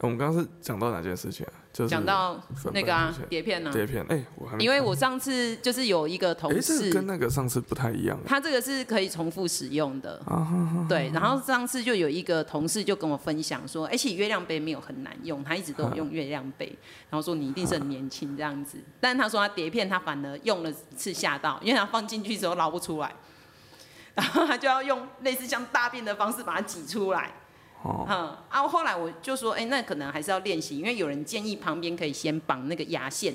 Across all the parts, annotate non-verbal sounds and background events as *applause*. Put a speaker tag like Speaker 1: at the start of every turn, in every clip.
Speaker 1: 我们刚刚是讲到哪件事情啊？就是
Speaker 2: 讲到那个啊，碟片呢？
Speaker 1: 碟片，哎，我还没。
Speaker 2: 因为我上次就是有一个同事，
Speaker 1: 欸、跟那个上次不太一样。
Speaker 2: 他这个是可以重复使用的，对。然后上次就有一个同事就跟我分享说，而且月亮杯没有很难用，他一直都有用月亮杯。然后说你一定是很年轻这样子，但是他说他碟片他反而用了次吓到，因为他放进去之后捞不出来，然后他就要用类似像大便的方式把它挤出来。
Speaker 1: 哦，
Speaker 2: 嗯，啊，后来我就说，哎、那可能还是要练习，因为有人建议旁边可以先绑那个牙线，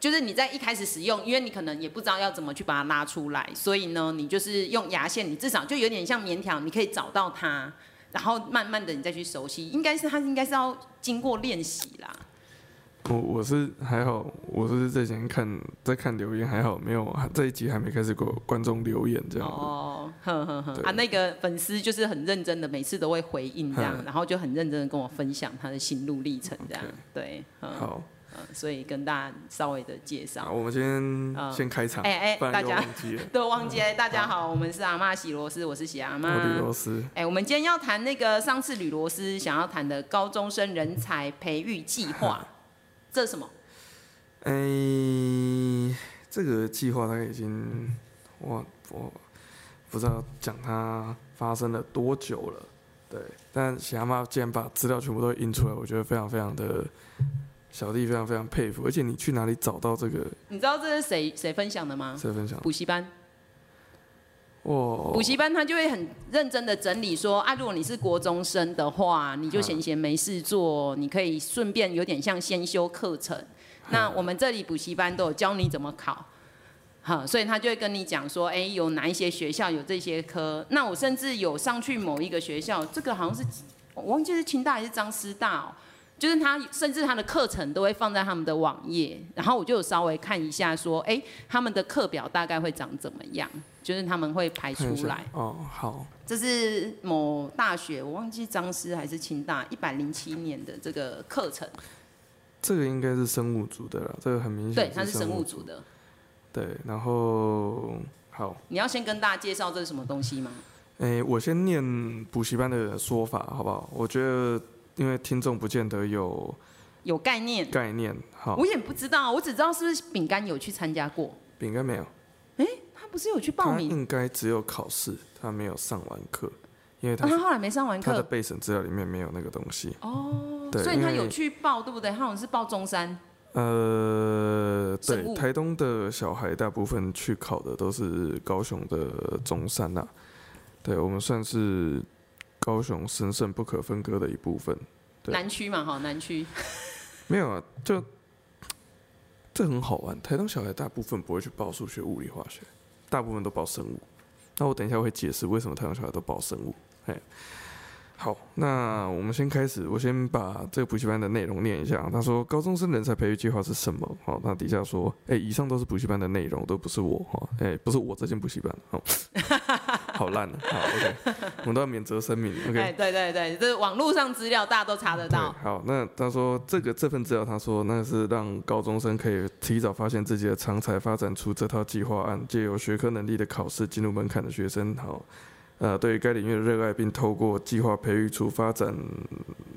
Speaker 2: 就是你在一开始使用，因为你可能也不知道要怎么去把它拉出来，所以呢，你就是用牙线，你至少就有点像棉条，你可以找到它，然后慢慢的你再去熟悉，应该是它应该是要经过练习啦。
Speaker 1: 我我是还好，我是在前看在看留言还好，没有这一集还没开始给观众留言这样。
Speaker 2: 哦，呵呵呵，啊，那个粉丝就是很认真的，每次都会回应这样，*laughs* 然后就很认真的跟我分享他的心路历程这样。对，
Speaker 1: 好，
Speaker 2: 所以跟大家稍微的介绍。
Speaker 1: 我们先先开场，
Speaker 2: 哎哎，大家 *laughs* 都忘
Speaker 1: 记
Speaker 2: 大家好，我们是阿嬷洗螺丝，我是喜阿嬷。
Speaker 1: 吕螺丝。
Speaker 2: 哎，我们今天要谈那个上次吕螺丝想要谈的高中生人才培育计划。这是什么？
Speaker 1: 哎、欸，这个计划大概已经，我我不知道讲它发生了多久了，对。但喜阿妈既然把资料全部都印出来，我觉得非常非常的小弟非常非常佩服。而且你去哪里找到这个？
Speaker 2: 你知道这是谁谁分享的吗？
Speaker 1: 谁分享？
Speaker 2: 补习班。
Speaker 1: 哇！
Speaker 2: 补习班他就会很认真的整理说啊，如果你是国中生的话，你就闲闲没事做，你可以顺便有点像先修课程。*laughs* 那我们这里补习班都有教你怎么考，好，所以他就会跟你讲说，哎，有哪一些学校有这些科。那我甚至有上去某一个学校，这个好像是我忘记是清大还是张师大哦。就是他，甚至他的课程都会放在他们的网页，然后我就有稍微看一下，说，哎，他们的课表大概会长怎么样？就是他们会排出来。
Speaker 1: 哦，好。
Speaker 2: 这是某大学，我忘记张师还是清大，一百零七年的这个课程。
Speaker 1: 这个应该是生物组的了，这个很明显。
Speaker 2: 对，它是生物组的。
Speaker 1: 对，然后好。
Speaker 2: 你要先跟大家介绍这是什么东西吗？
Speaker 1: 哎，我先念补习班的说法，好不好？我觉得。因为听众不见得有
Speaker 2: 有概念，
Speaker 1: 概念好，
Speaker 2: 我也不知道，我只知道是不是饼干有去参加过。
Speaker 1: 饼干没有，
Speaker 2: 不是有去报名？
Speaker 1: 他应该只有考试，他没有上完课，因为他、
Speaker 2: 啊、他后来没上完课，
Speaker 1: 他的备审资料里面没有那个东西。
Speaker 2: 哦，
Speaker 1: 对，
Speaker 2: 所以他有去报，对不对？他好像是报中山。
Speaker 1: 呃，对，台东的小孩大部分去考的都是高雄的中山呐、啊，对我们算是。高雄神圣不可分割的一部分，
Speaker 2: 南区嘛，哈，南区
Speaker 1: 没有啊，就这很好玩。台东小孩大部分不会去报数学、物理、化学，大部分都报生物。那我等一下会解释为什么太阳小孩都报生物。嘿。好，那我们先开始。我先把这个补习班的内容念一下。他说，高中生人才培育计划是什么？好，那底下说，哎，以上都是补习班的内容，都不是我哈，哎，不是我这间补习班，好，*laughs* 好烂了，*laughs* 好，OK，我们都要免责声明，OK，
Speaker 2: 哎，对对对，这是网络上资料大家都查得到。
Speaker 1: 好，那他说这个这份资料，他说那是让高中生可以提早发现自己的长才，发展出这套计划案，借由学科能力的考试进入门槛的学生，好。呃，对于该领域的热爱，并透过计划培育出发展，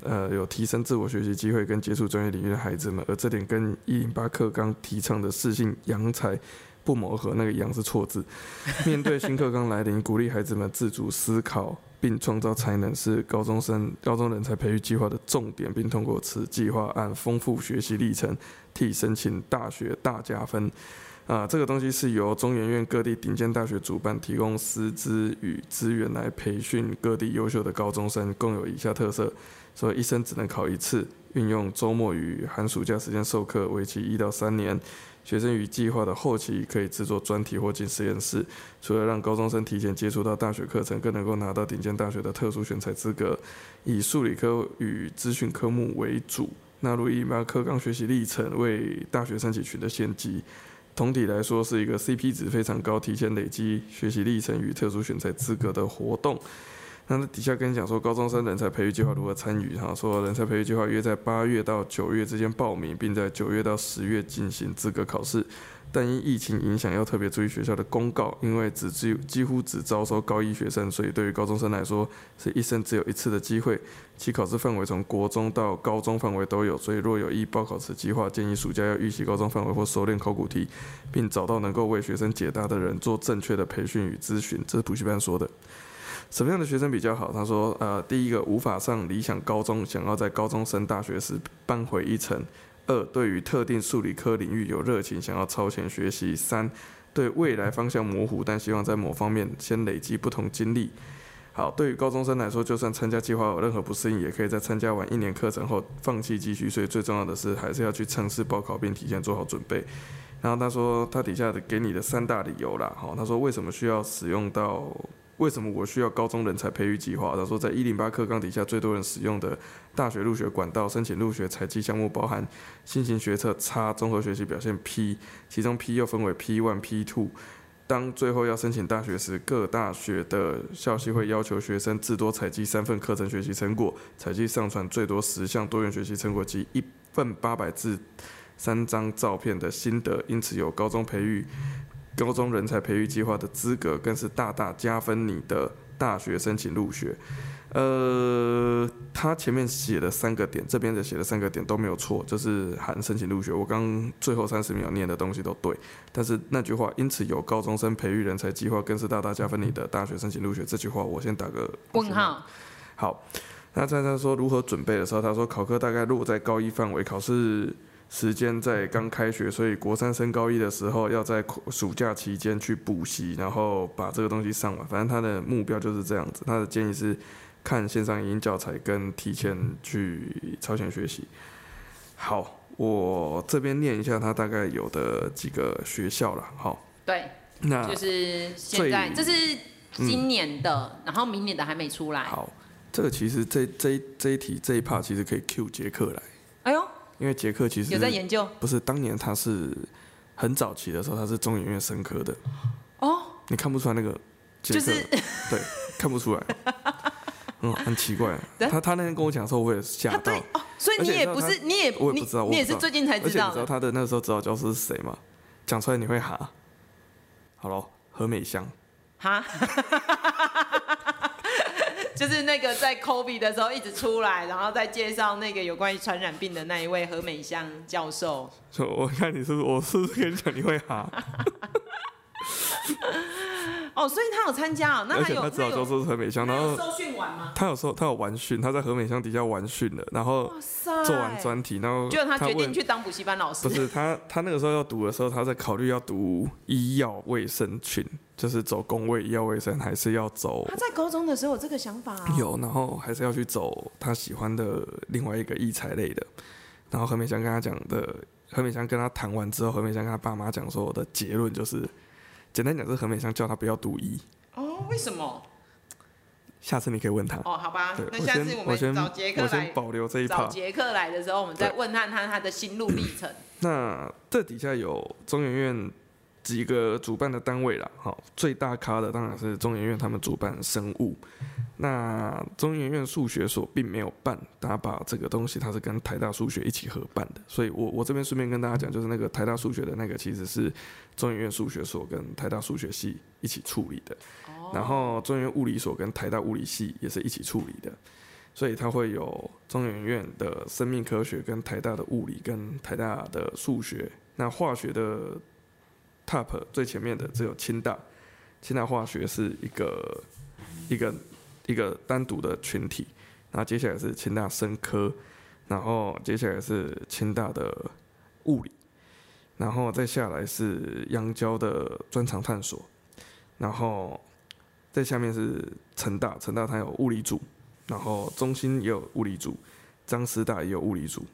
Speaker 1: 呃，有提升自我学习机会跟接触专业领域的孩子们，而这点跟一零八课纲提倡的适性扬才不谋合，那个“扬”是错字。*laughs* 面对新课纲来临，鼓励孩子们自主思考并创造才能，是高中生高中人才培育计划的重点，并通过此计划按丰富学习历程，替申请大学大加分。啊，这个东西是由中研院各地顶尖大学主办，提供师资与资源来培训各地优秀的高中生，共有以下特色：所以一生只能考一次，运用周末与寒暑假时间授课，为期一到三年。学生与计划的后期可以制作专题或进实验室。除了让高中生提前接触到大学课程，更能够拿到顶尖大学的特殊选才资格。以数理科与资讯科目为主，纳入一八课纲学习历程，为大学生取得先机。总体来说，是一个 CP 值非常高、提前累积学习历程与特殊选才资格的活动。那底下跟你讲说，高中生人才培育计划如何参与？哈，说人才培育计划约在八月到九月之间报名，并在九月到十月进行资格考试。但因疫情影响，要特别注意学校的公告，因为只只有几乎只招收高一学生，所以对于高中生来说，是一生只有一次的机会。其考试范围从国中到高中范围都有，所以若有意报考此计划，建议暑假要预习高中范围或熟练考古题，并找到能够为学生解答的人做正确的培训与咨询。这是补习班说的。什么样的学生比较好？他说，呃，第一个无法上理想高中，想要在高中升大学时扳回一城。二，对于特定数理科领域有热情，想要超前学习。三，对未来方向模糊，但希望在某方面先累积不同经历。好，对于高中生来说，就算参加计划有任何不适应，也可以在参加完一年课程后放弃继续。所以最重要的是，还是要去尝试报考，并提前做好准备。然后他说，他底下的给你的三大理由啦，好，他说为什么需要使用到。为什么我需要高中人才培育计划？他说，在一零八课纲底下，最多人使用的大学入学管道申请入学采集项目包含新型学测、差综合学习表现 P，其中 P 又分为 P one、P two。当最后要申请大学时，各大学的校系会要求学生至多采集三份课程学习成果，采集上传最多十项多元学习成果及一份八百字、三张照片的心得。因此，有高中培育。高中人才培育计划的资格，更是大大加分你的大学申请入学。呃，他前面写的三个点，这边的写的三个点都没有错，就是含申请入学。我刚最后三十秒念的东西都对，但是那句话，因此有高中生培育人才计划，更是大大加分你的大学申请入学。这句话我先打个
Speaker 2: 问号。
Speaker 1: 好，那在他说如何准备的时候，他说考科大概落在高一范围，考试。时间在刚开学，所以国三升高一的时候，要在暑假期间去补习，然后把这个东西上完。反正他的目标就是这样子。他的建议是看线上影音教材跟提前去超前学习。好，我这边念一下他大概有的几个学校了。好，
Speaker 2: 对，那就是现在这是今年的，嗯，然后明年的还没出来。
Speaker 1: 好，这个其实这这这一题这一 part 其实可以 Q 杰克来。
Speaker 2: 哎呦。
Speaker 1: 因为杰克其实
Speaker 2: 有在研究，
Speaker 1: 不是当年他是很早期的时候，他是中研院生科的。哦，你看不出来那个杰克？
Speaker 2: 就是 *laughs*
Speaker 1: 对，看不出来。嗯，很奇怪。他他那天跟我讲的时候，我也吓到。
Speaker 2: 哦，所以你也不是，你也
Speaker 1: 我也不知道，
Speaker 2: 你也是最近才知道。
Speaker 1: 而且你知道他的那个时候指导教师是谁吗？讲出来你会哈。好了，何美香。哈。
Speaker 2: 就是那个在 COVID 的时候一直出来，然后再介绍那个有关于传染病的那一位何美香教授。*laughs*
Speaker 1: 我看你是不是，我是不是跟你讲你会哈？*laughs*
Speaker 2: 哦，所以他有参加哦，那
Speaker 1: 而且他知道教授是何美香，然后
Speaker 2: 受训完吗？
Speaker 1: 他有说他有完训，他在何美香底下完训了，然后做完专题，然后
Speaker 2: 就他决定去当补习班老师。
Speaker 1: 不是他，他那个时候要读的时候，他在考虑要读医药卫生群，就是走公卫医药卫生，还是要走？
Speaker 2: 他在高中的时候有这个想法，
Speaker 1: 有，然后还是要去走他喜欢的另外一个医材类的。然后何美香跟他讲的，何美香跟他谈完之后，何美香跟他爸妈讲说，我的结论就是。简单讲，是何美香叫他不要读医。
Speaker 2: 哦，为什么？
Speaker 1: 下次你可以问他。
Speaker 2: 哦，好吧。那下次我们找杰克来，
Speaker 1: 我先保留这一趴。
Speaker 2: 找杰克来的时候，我们再问他他他的心路历程。*clears throat*
Speaker 1: 那这底下有中研院几个主办的单位啦，好，最大咖的当然是中研院他们主办生物。那中研院数学所并没有办，他把这个东西，它是跟台大数学一起合办的，所以我我这边顺便跟大家讲，就是那个台大数学的那个，其实是中研院数学所跟台大数学系一起处理的，然后中研院物理所跟台大物理系也是一起处理的，所以它会有中研院的生命科学跟台大的物理跟台大的数学，那化学的 top 最前面的只有清大，清大化学是一个一个。一个单独的群体，然后接下来是清大生科，然后接下来是清大的物理，然后再下来是央交的专长探索，然后再下面是成大，成大它有物理组，然后中兴也有物理组，彰师大也有物理组，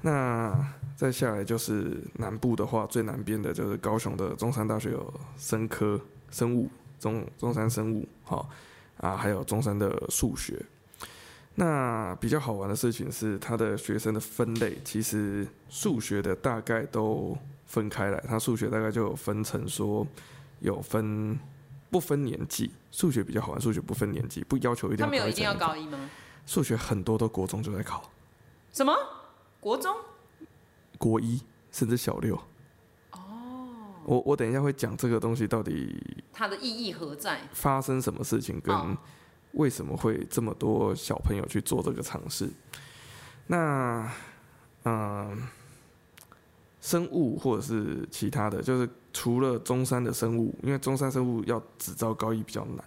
Speaker 1: 那再下来就是南部的话，最南边的就是高雄的中山大学有生科生物，中中山生物，好。啊，还有中山的数学。那比较好玩的事情是，他的学生的分类，其实数学的大概都分开来。他数学大概就有分成说，有分不分年纪，数学比较好玩，数学不分年纪，不要求一定要。
Speaker 2: 他没有一定要高一吗？
Speaker 1: 数学很多都国中就在考。
Speaker 2: 什么？国中？
Speaker 1: 国一甚至小六。
Speaker 2: 哦，
Speaker 1: 我我等一下会讲这个东西到底
Speaker 2: 它的意义何在？
Speaker 1: 发生什么事情，跟为什么会这么多小朋友去做这个尝试？那嗯、呃，生物或者是其他的，就是除了中山的生物，因为中山生物要只招高一比较难，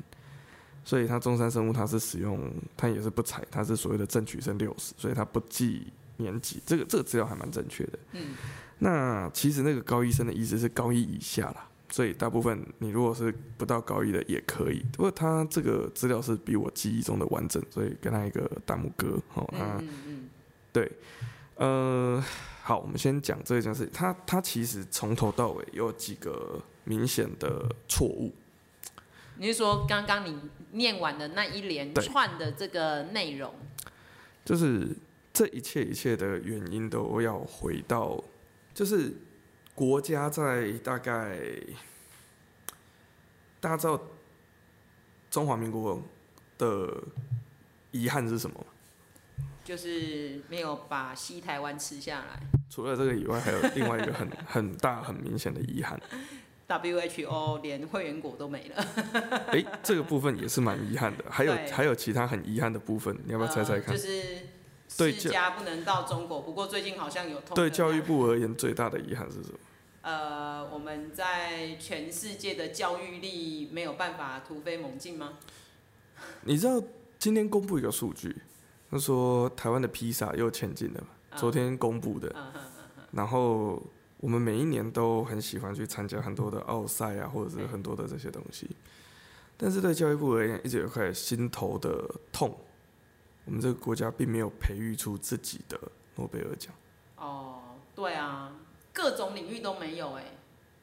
Speaker 1: 所以它中山生物它是使用它也是不采，它是所谓的正取生六十，所以它不计年级，这个这个资料还蛮正确的。嗯。那其实那个高一生的意思是高一以下啦，所以大部分你如果是不到高一的也可以。不过他这个资料是比我记忆中的完整，所以跟他一个大拇哥。好，那对，呃，好，我们先讲这件事。他他其实从头到尾有几个明显的错误。
Speaker 2: 你是说刚刚你念完的那一连串的这个内容？
Speaker 1: 就是这一切一切的原因都要回到。就是国家在大概，大家知道中华民国的遗憾是什么？
Speaker 2: 就是没有把西台湾吃下来。
Speaker 1: 除了这个以外，还有另外一个很 *laughs* 很大很明显的遗憾。
Speaker 2: WHO 连会员国都没了。
Speaker 1: 哎、欸，这个部分也是蛮遗憾的。还有还有其他很遗憾的部分，你要不要猜猜看？
Speaker 2: 呃就是世家不能到中国，不过最近好像有通。
Speaker 1: 对教育部而言，最大的遗憾是什么？
Speaker 2: 呃，我们在全世界的教育力没有办法突飞猛进吗？
Speaker 1: 你知道今天公布一个数据，他说台湾的披萨又前进了，昨天公布的。然后我们每一年都很喜欢去参加很多的奥赛啊，或者是很多的这些东西，但是对教育部而言，一直有块心头的痛。我们这个国家并没有培育出自己的诺贝尔奖。
Speaker 2: 哦，对啊，各种领域都没有哎。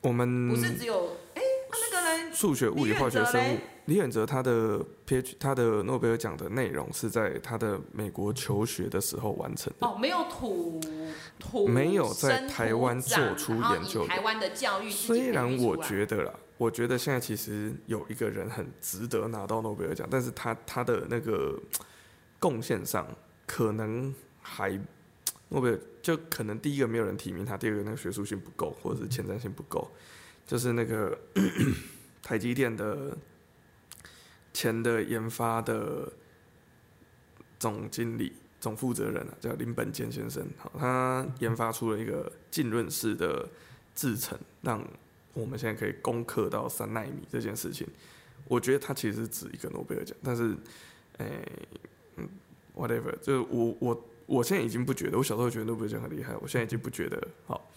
Speaker 1: 我们
Speaker 2: 不是只有哎，那个人
Speaker 1: 数学、物理、化学、生物，李远哲他的 PH 他的诺贝尔奖的内容是在他的美国求学的时候完成的。
Speaker 2: 哦，没有土土
Speaker 1: 没有在台湾做出研究。
Speaker 2: 台湾的教育
Speaker 1: 虽然我觉得啦，我觉得现在其实有一个人很值得拿到诺贝尔奖，但是他他的那个。贡献上可能还诺贝尔就可能第一个没有人提名他，第二个那个学术性不够，或者是前瞻性不够，就是那个 *clears throat* 台积电的前的研发的总经理、总负责人啊，叫林本坚先生。他研发出了一个浸润式的制程，让我们现在可以攻克到三纳米这件事情。我觉得他其实指一个诺贝尔奖，但是，诶、嗯，whatever，就是我我我现在已经不觉得，我小时候觉得诺贝尔奖很厉害，我现在已经不觉得。好，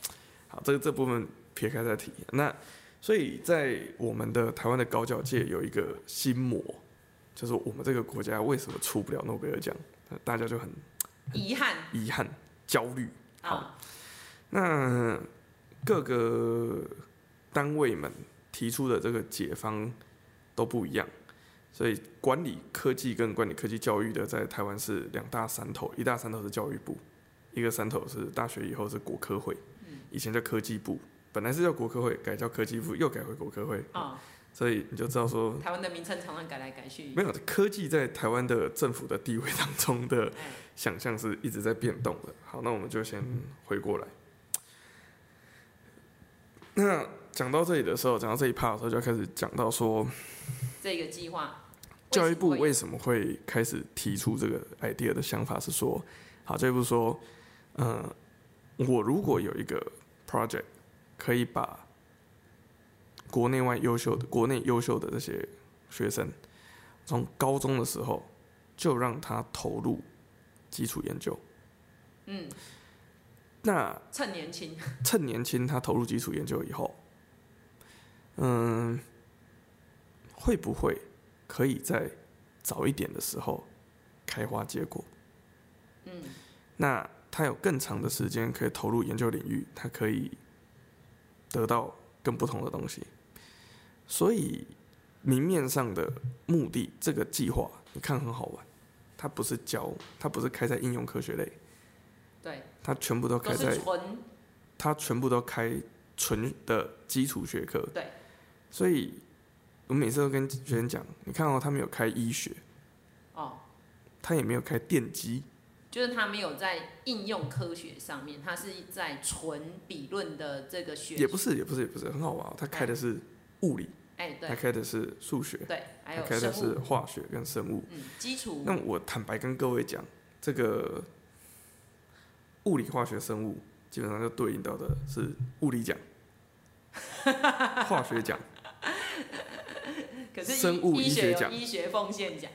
Speaker 1: 好，这个这部分撇开再提。那所以在我们的台湾的高教界有一个心魔，就是我们这个国家为什么出不了诺贝尔奖？大家就很
Speaker 2: 遗憾、
Speaker 1: 遗憾、焦虑。好，那各个单位们提出的这个解方都不一样。所以管理科技跟管理科技教育的，在台湾是两大山头，一大山头是教育部，一个山头是大学以后是国科会，以前叫科技部，本来是叫国科会，改叫科技部，又改回国科会。啊，所以你就知道说，
Speaker 2: 台湾的名称常常改来改去。
Speaker 1: 没有科技在台湾的政府的地位当中的想象是一直在变动的。好，那我们就先回过来。那讲到这里的时候，讲到这一 part 的时候，就要开始讲到说
Speaker 2: 这个计划。
Speaker 1: 教育部为什么会开始提出这个 idea 的想法是说，好，教育部说，嗯、呃，我如果有一个 project，可以把国内外优秀的、国内优秀的这些学生，从高中的时候就让他投入基础研究，
Speaker 2: 嗯，
Speaker 1: 那
Speaker 2: 趁年轻，*laughs*
Speaker 1: 趁年轻他投入基础研究以后，嗯，会不会？可以在早一点的时候开花结果，
Speaker 2: 嗯，
Speaker 1: 那他有更长的时间可以投入研究领域，他可以得到更不同的东西。所以明面上的目的，这个计划你看很好玩，它不是教，它不是开在应用科学类，
Speaker 2: 对，
Speaker 1: 它全部都开在
Speaker 2: 纯，
Speaker 1: 它全部都开纯的基础学科，
Speaker 2: 对，
Speaker 1: 所以。我每次都跟学生讲，你看哦，他没有开医学，
Speaker 2: 哦，
Speaker 1: 他也没有开电机，
Speaker 2: 就是他没有在应用科学上面，他是在纯理论的这个学。
Speaker 1: 也不是，也不是，也不是，很好玩。他开的是物理，
Speaker 2: 哎，对，
Speaker 1: 他开的是数学，
Speaker 2: 对，还有
Speaker 1: 开的是化学跟生物，
Speaker 2: 嗯，基础。
Speaker 1: 那我坦白跟各位讲，这个物理、化学、生物基本上就对应到的是物理奖、*laughs* 化学奖，
Speaker 2: 可是
Speaker 1: 生物医学奖、
Speaker 2: 医学奉献奖。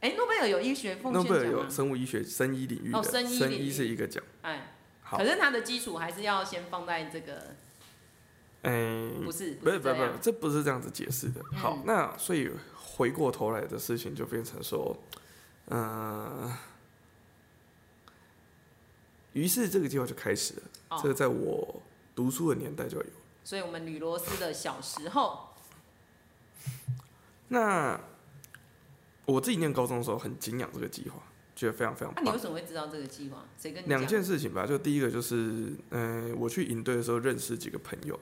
Speaker 2: 哎，诺贝尔有医学奉献奖吗？诺贝尔
Speaker 1: 有生物医学、生医领域的，
Speaker 2: 哦、生医，
Speaker 1: 生医是一个奖。
Speaker 2: 哎，好。可是它的基础还是要先放在这个。
Speaker 1: 哎，
Speaker 2: 不是，
Speaker 1: 不是，不是，不是，这不是这样子解释的。好，嗯、那所以回过头来的事情就变成说，嗯、呃，于是这个计划就开始了。哦、这个在我读书的年代就有。
Speaker 2: 所以我们吕罗斯的小时候，
Speaker 1: 那。我自己念高中的时候很敬仰这个计划，觉得非常非常棒。
Speaker 2: 那、啊、你为什么会知道这个计划？谁跟你？
Speaker 1: 两件事情吧，就第一个就是，嗯、呃，我去营队的时候认识几个朋友，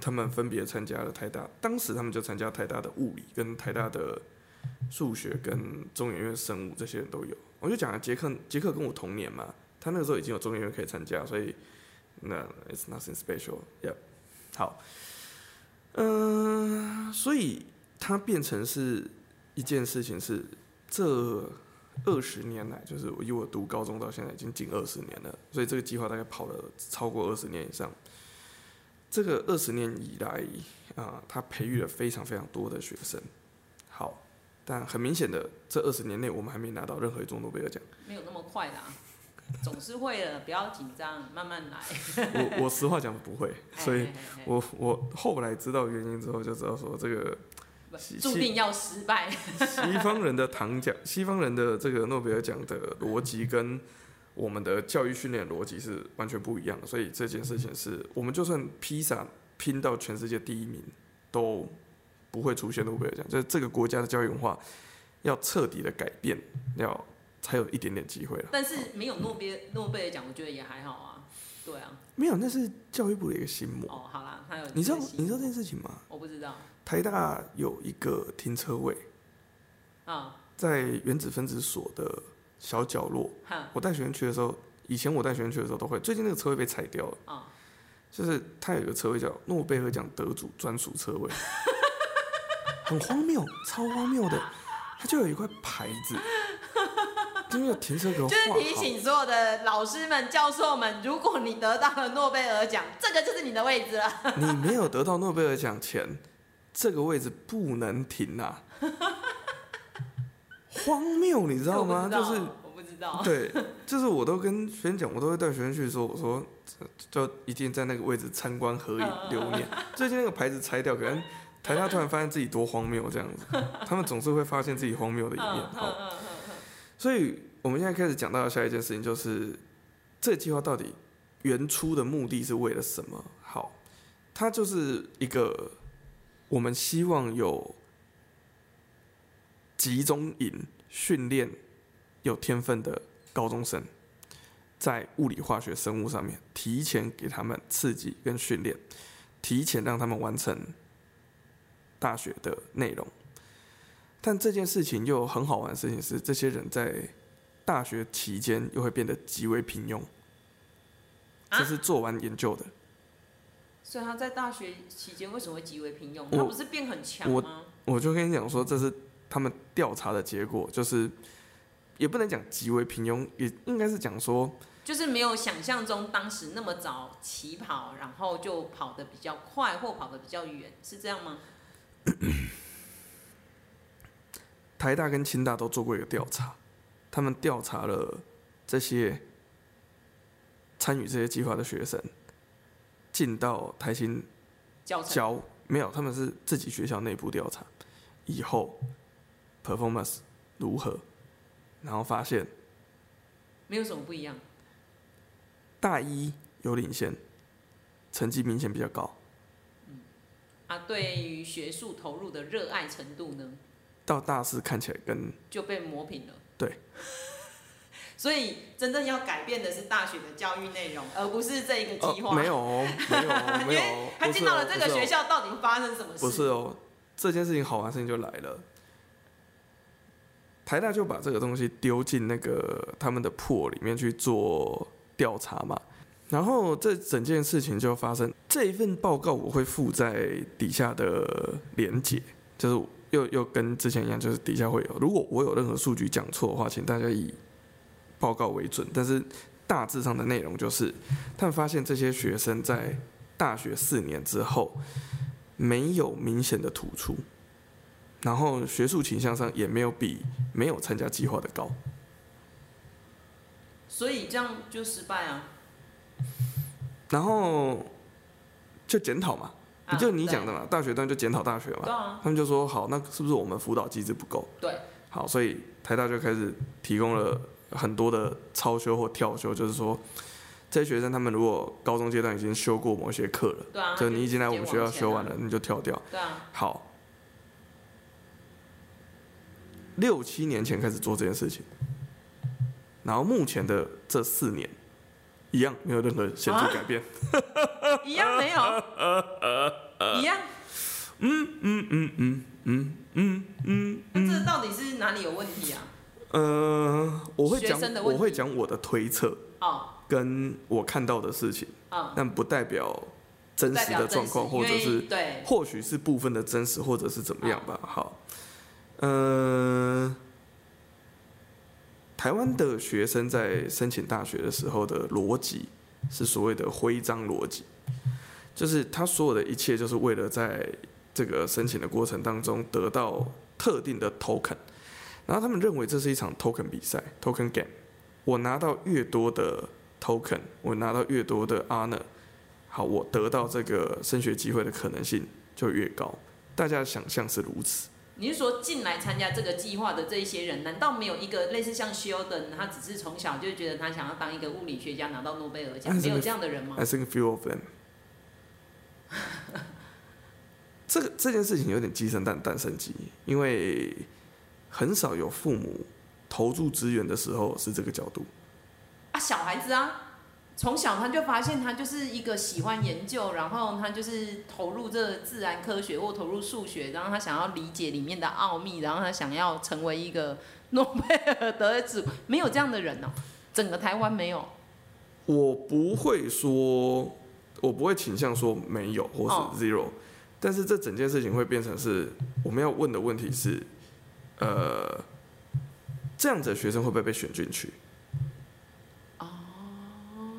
Speaker 1: 他们分别参加了台大，当时他们就参加台大的物理跟台大的数学跟中研院生物，这些人都有。我就讲了，杰克杰克跟我同年嘛，他那个时候已经有中研院可以参加，所以那 it's nothing special，yeah。好，嗯、呃，所以它变成是。一件事情是，这二十年来，就是我以我读高中到现在已经近二十年了，所以这个计划大概跑了超过二十年以上。这个二十年以来啊，他培育了非常非常多的学生。好，但很明显的，这二十年内我们还没拿到任何一座诺贝尔奖。
Speaker 2: 没有那么快啦，总是会的，不要紧张，慢慢来。*laughs*
Speaker 1: 我我实话讲不会，所以我我后来知道原因之后就知道说这个。
Speaker 2: 注定要失败。*laughs*
Speaker 1: 西方人的糖奖，西方人的这个诺贝尔奖的逻辑跟我们的教育训练逻辑是完全不一样的，所以这件事情是我们就算披萨拼到全世界第一名，都不会出现诺贝尔奖。就是这个国家的教育文化要彻底的改变，要才有一点点机会了。
Speaker 2: 但是没有诺贝诺贝尔奖，我觉得也还好啊。对啊，
Speaker 1: 没有，那是教育部的一个心魔。
Speaker 2: 哦，好啦，还有
Speaker 1: 你知道你知道这件事情吗？
Speaker 2: 我不知道。
Speaker 1: 台大有一个停车位，
Speaker 2: 啊，
Speaker 1: 在原子分子所的小角落。我带学生去的时候，以前我带学生去的时候都会。最近那个车位被拆掉了，啊，就是它有一个车位叫诺贝尔奖得主专属车位，*laughs* 很荒谬，超荒谬的，它就有一块牌子。就是停车格，
Speaker 2: 就是提醒所有的老师们、教授们，如果你得到了诺贝尔奖，这个就是你的位置了。
Speaker 1: 你没有得到诺贝尔奖前，这个位置不能停啊！荒谬，你知道吗？就是
Speaker 2: 我不知道。
Speaker 1: 对，就是我都跟学生讲，我都会带学生去说，我说就一定在那个位置参观合影留念。*laughs* 最近那个牌子拆掉，可能台下突然发现自己多荒谬这样子，他们总是会发现自己荒谬的一面。好。所以，我们现在开始讲到的下一件事情，就是这计划到底原初的目的是为了什么？好，它就是一个我们希望有集中营训练有天分的高中生，在物理、化学、生物上面提前给他们刺激跟训练，提前让他们完成大学的内容。但这件事情又很好玩的事情是，这些人在大学期间又会变得极为平庸，这是做完研究的。
Speaker 2: 所以他在大学期间为什么会极为平庸？他不是变很强吗？
Speaker 1: 我我就跟你讲说，这是他们调查的结果，就是也不能讲极为平庸，也应该是讲说，
Speaker 2: 就是没有想象中当时那么早起跑，然后就跑得比较快或跑得比较远，是这样吗？
Speaker 1: 台大跟清大都做过一个调查，他们调查了这些参与这些计划的学生，进到台清教没有，他们是自己学校内部调查，以后 performance 如何，然后发现
Speaker 2: 没有什么不一样，
Speaker 1: 大一有领先，成绩明显比较高。
Speaker 2: 嗯，啊，对于学术投入的热爱程度呢？
Speaker 1: 到大四看起来跟
Speaker 2: 就被磨平了。
Speaker 1: 对，*laughs*
Speaker 2: 所以真正要改变的是大学的教育内容，而不是这一个计划。
Speaker 1: 没有哦，没有哦，没有哦。*laughs*
Speaker 2: 他进到了这个学校，到底发生什么事？
Speaker 1: 不是哦，这件事情好玩的事情就来了。台大就把这个东西丢进那个他们的破里面去做调查嘛。然后这整件事情就发生，这一份报告我会附在底下的连结，就是又又跟之前一样，就是底下会有。如果我有任何数据讲错的话，请大家以报告为准。但是大致上的内容就是，他们发现这些学生在大学四年之后没有明显的突出，然后学术倾向上也没有比没有参加计划的高，
Speaker 2: 所以这样就失败啊。
Speaker 1: 然后就检讨嘛，啊、就你讲的嘛，大学端就检讨大学嘛。
Speaker 2: 啊、
Speaker 1: 他们就说好，那是不是我们辅导机制不够？
Speaker 2: 对。
Speaker 1: 好，所以台大就开始提供了很多的超修或跳修，就是说这些学生他们如果高中阶段已经修过某些课了，
Speaker 2: 啊、
Speaker 1: 就你已经来我们学校修完了，你就跳掉。
Speaker 2: 对啊。
Speaker 1: 好，六七年前开始做这件事情，然后目前的这四年。一样没有任何显著改变，
Speaker 2: 啊、*laughs* 一样没有，*laughs* 一样，
Speaker 1: 嗯嗯嗯嗯嗯嗯嗯，
Speaker 2: 那这到底是哪里有问题啊？
Speaker 1: 呃，我会讲，我会讲我的推测，
Speaker 2: 哦，
Speaker 1: 跟我看到的事情，
Speaker 2: 哦、
Speaker 1: 但不代表真实的状况，或者是
Speaker 2: 对，
Speaker 1: 或许是部分的真实，或者是怎么样吧。好，呃。台湾的学生在申请大学的时候的逻辑是所谓的徽章逻辑，就是他所有的一切就是为了在这个申请的过程当中得到特定的 token，然后他们认为这是一场 token 比赛 token game，我拿到越多的 token，我拿到越多的 honor，好，我得到这个升学机会的可能性就越高，大家的想象是如此。
Speaker 2: 你是说进来参加这个计划的这一些人，难道没有一个类似像 Sheldon，，他只是从小就觉得他想要当一个物理学家，拿到诺贝尔奖，没有这样的人吗
Speaker 1: ？I think a few of them。*laughs* 这个这件事情有点鸡生蛋，蛋生鸡，因为很少有父母投注资源的时候是这个角度。
Speaker 2: 啊，小孩子啊。从小他就发现他就是一个喜欢研究，然后他就是投入这自然科学或投入数学，然后他想要理解里面的奥秘，然后他想要成为一个诺贝尔得主，没有这样的人哦，整个台湾没有。
Speaker 1: 我不会说，我不会倾向说没有或是 zero，哦，但是这整件事情会变成是我们要问的问题是，呃，这样子的学生会不会被选进去？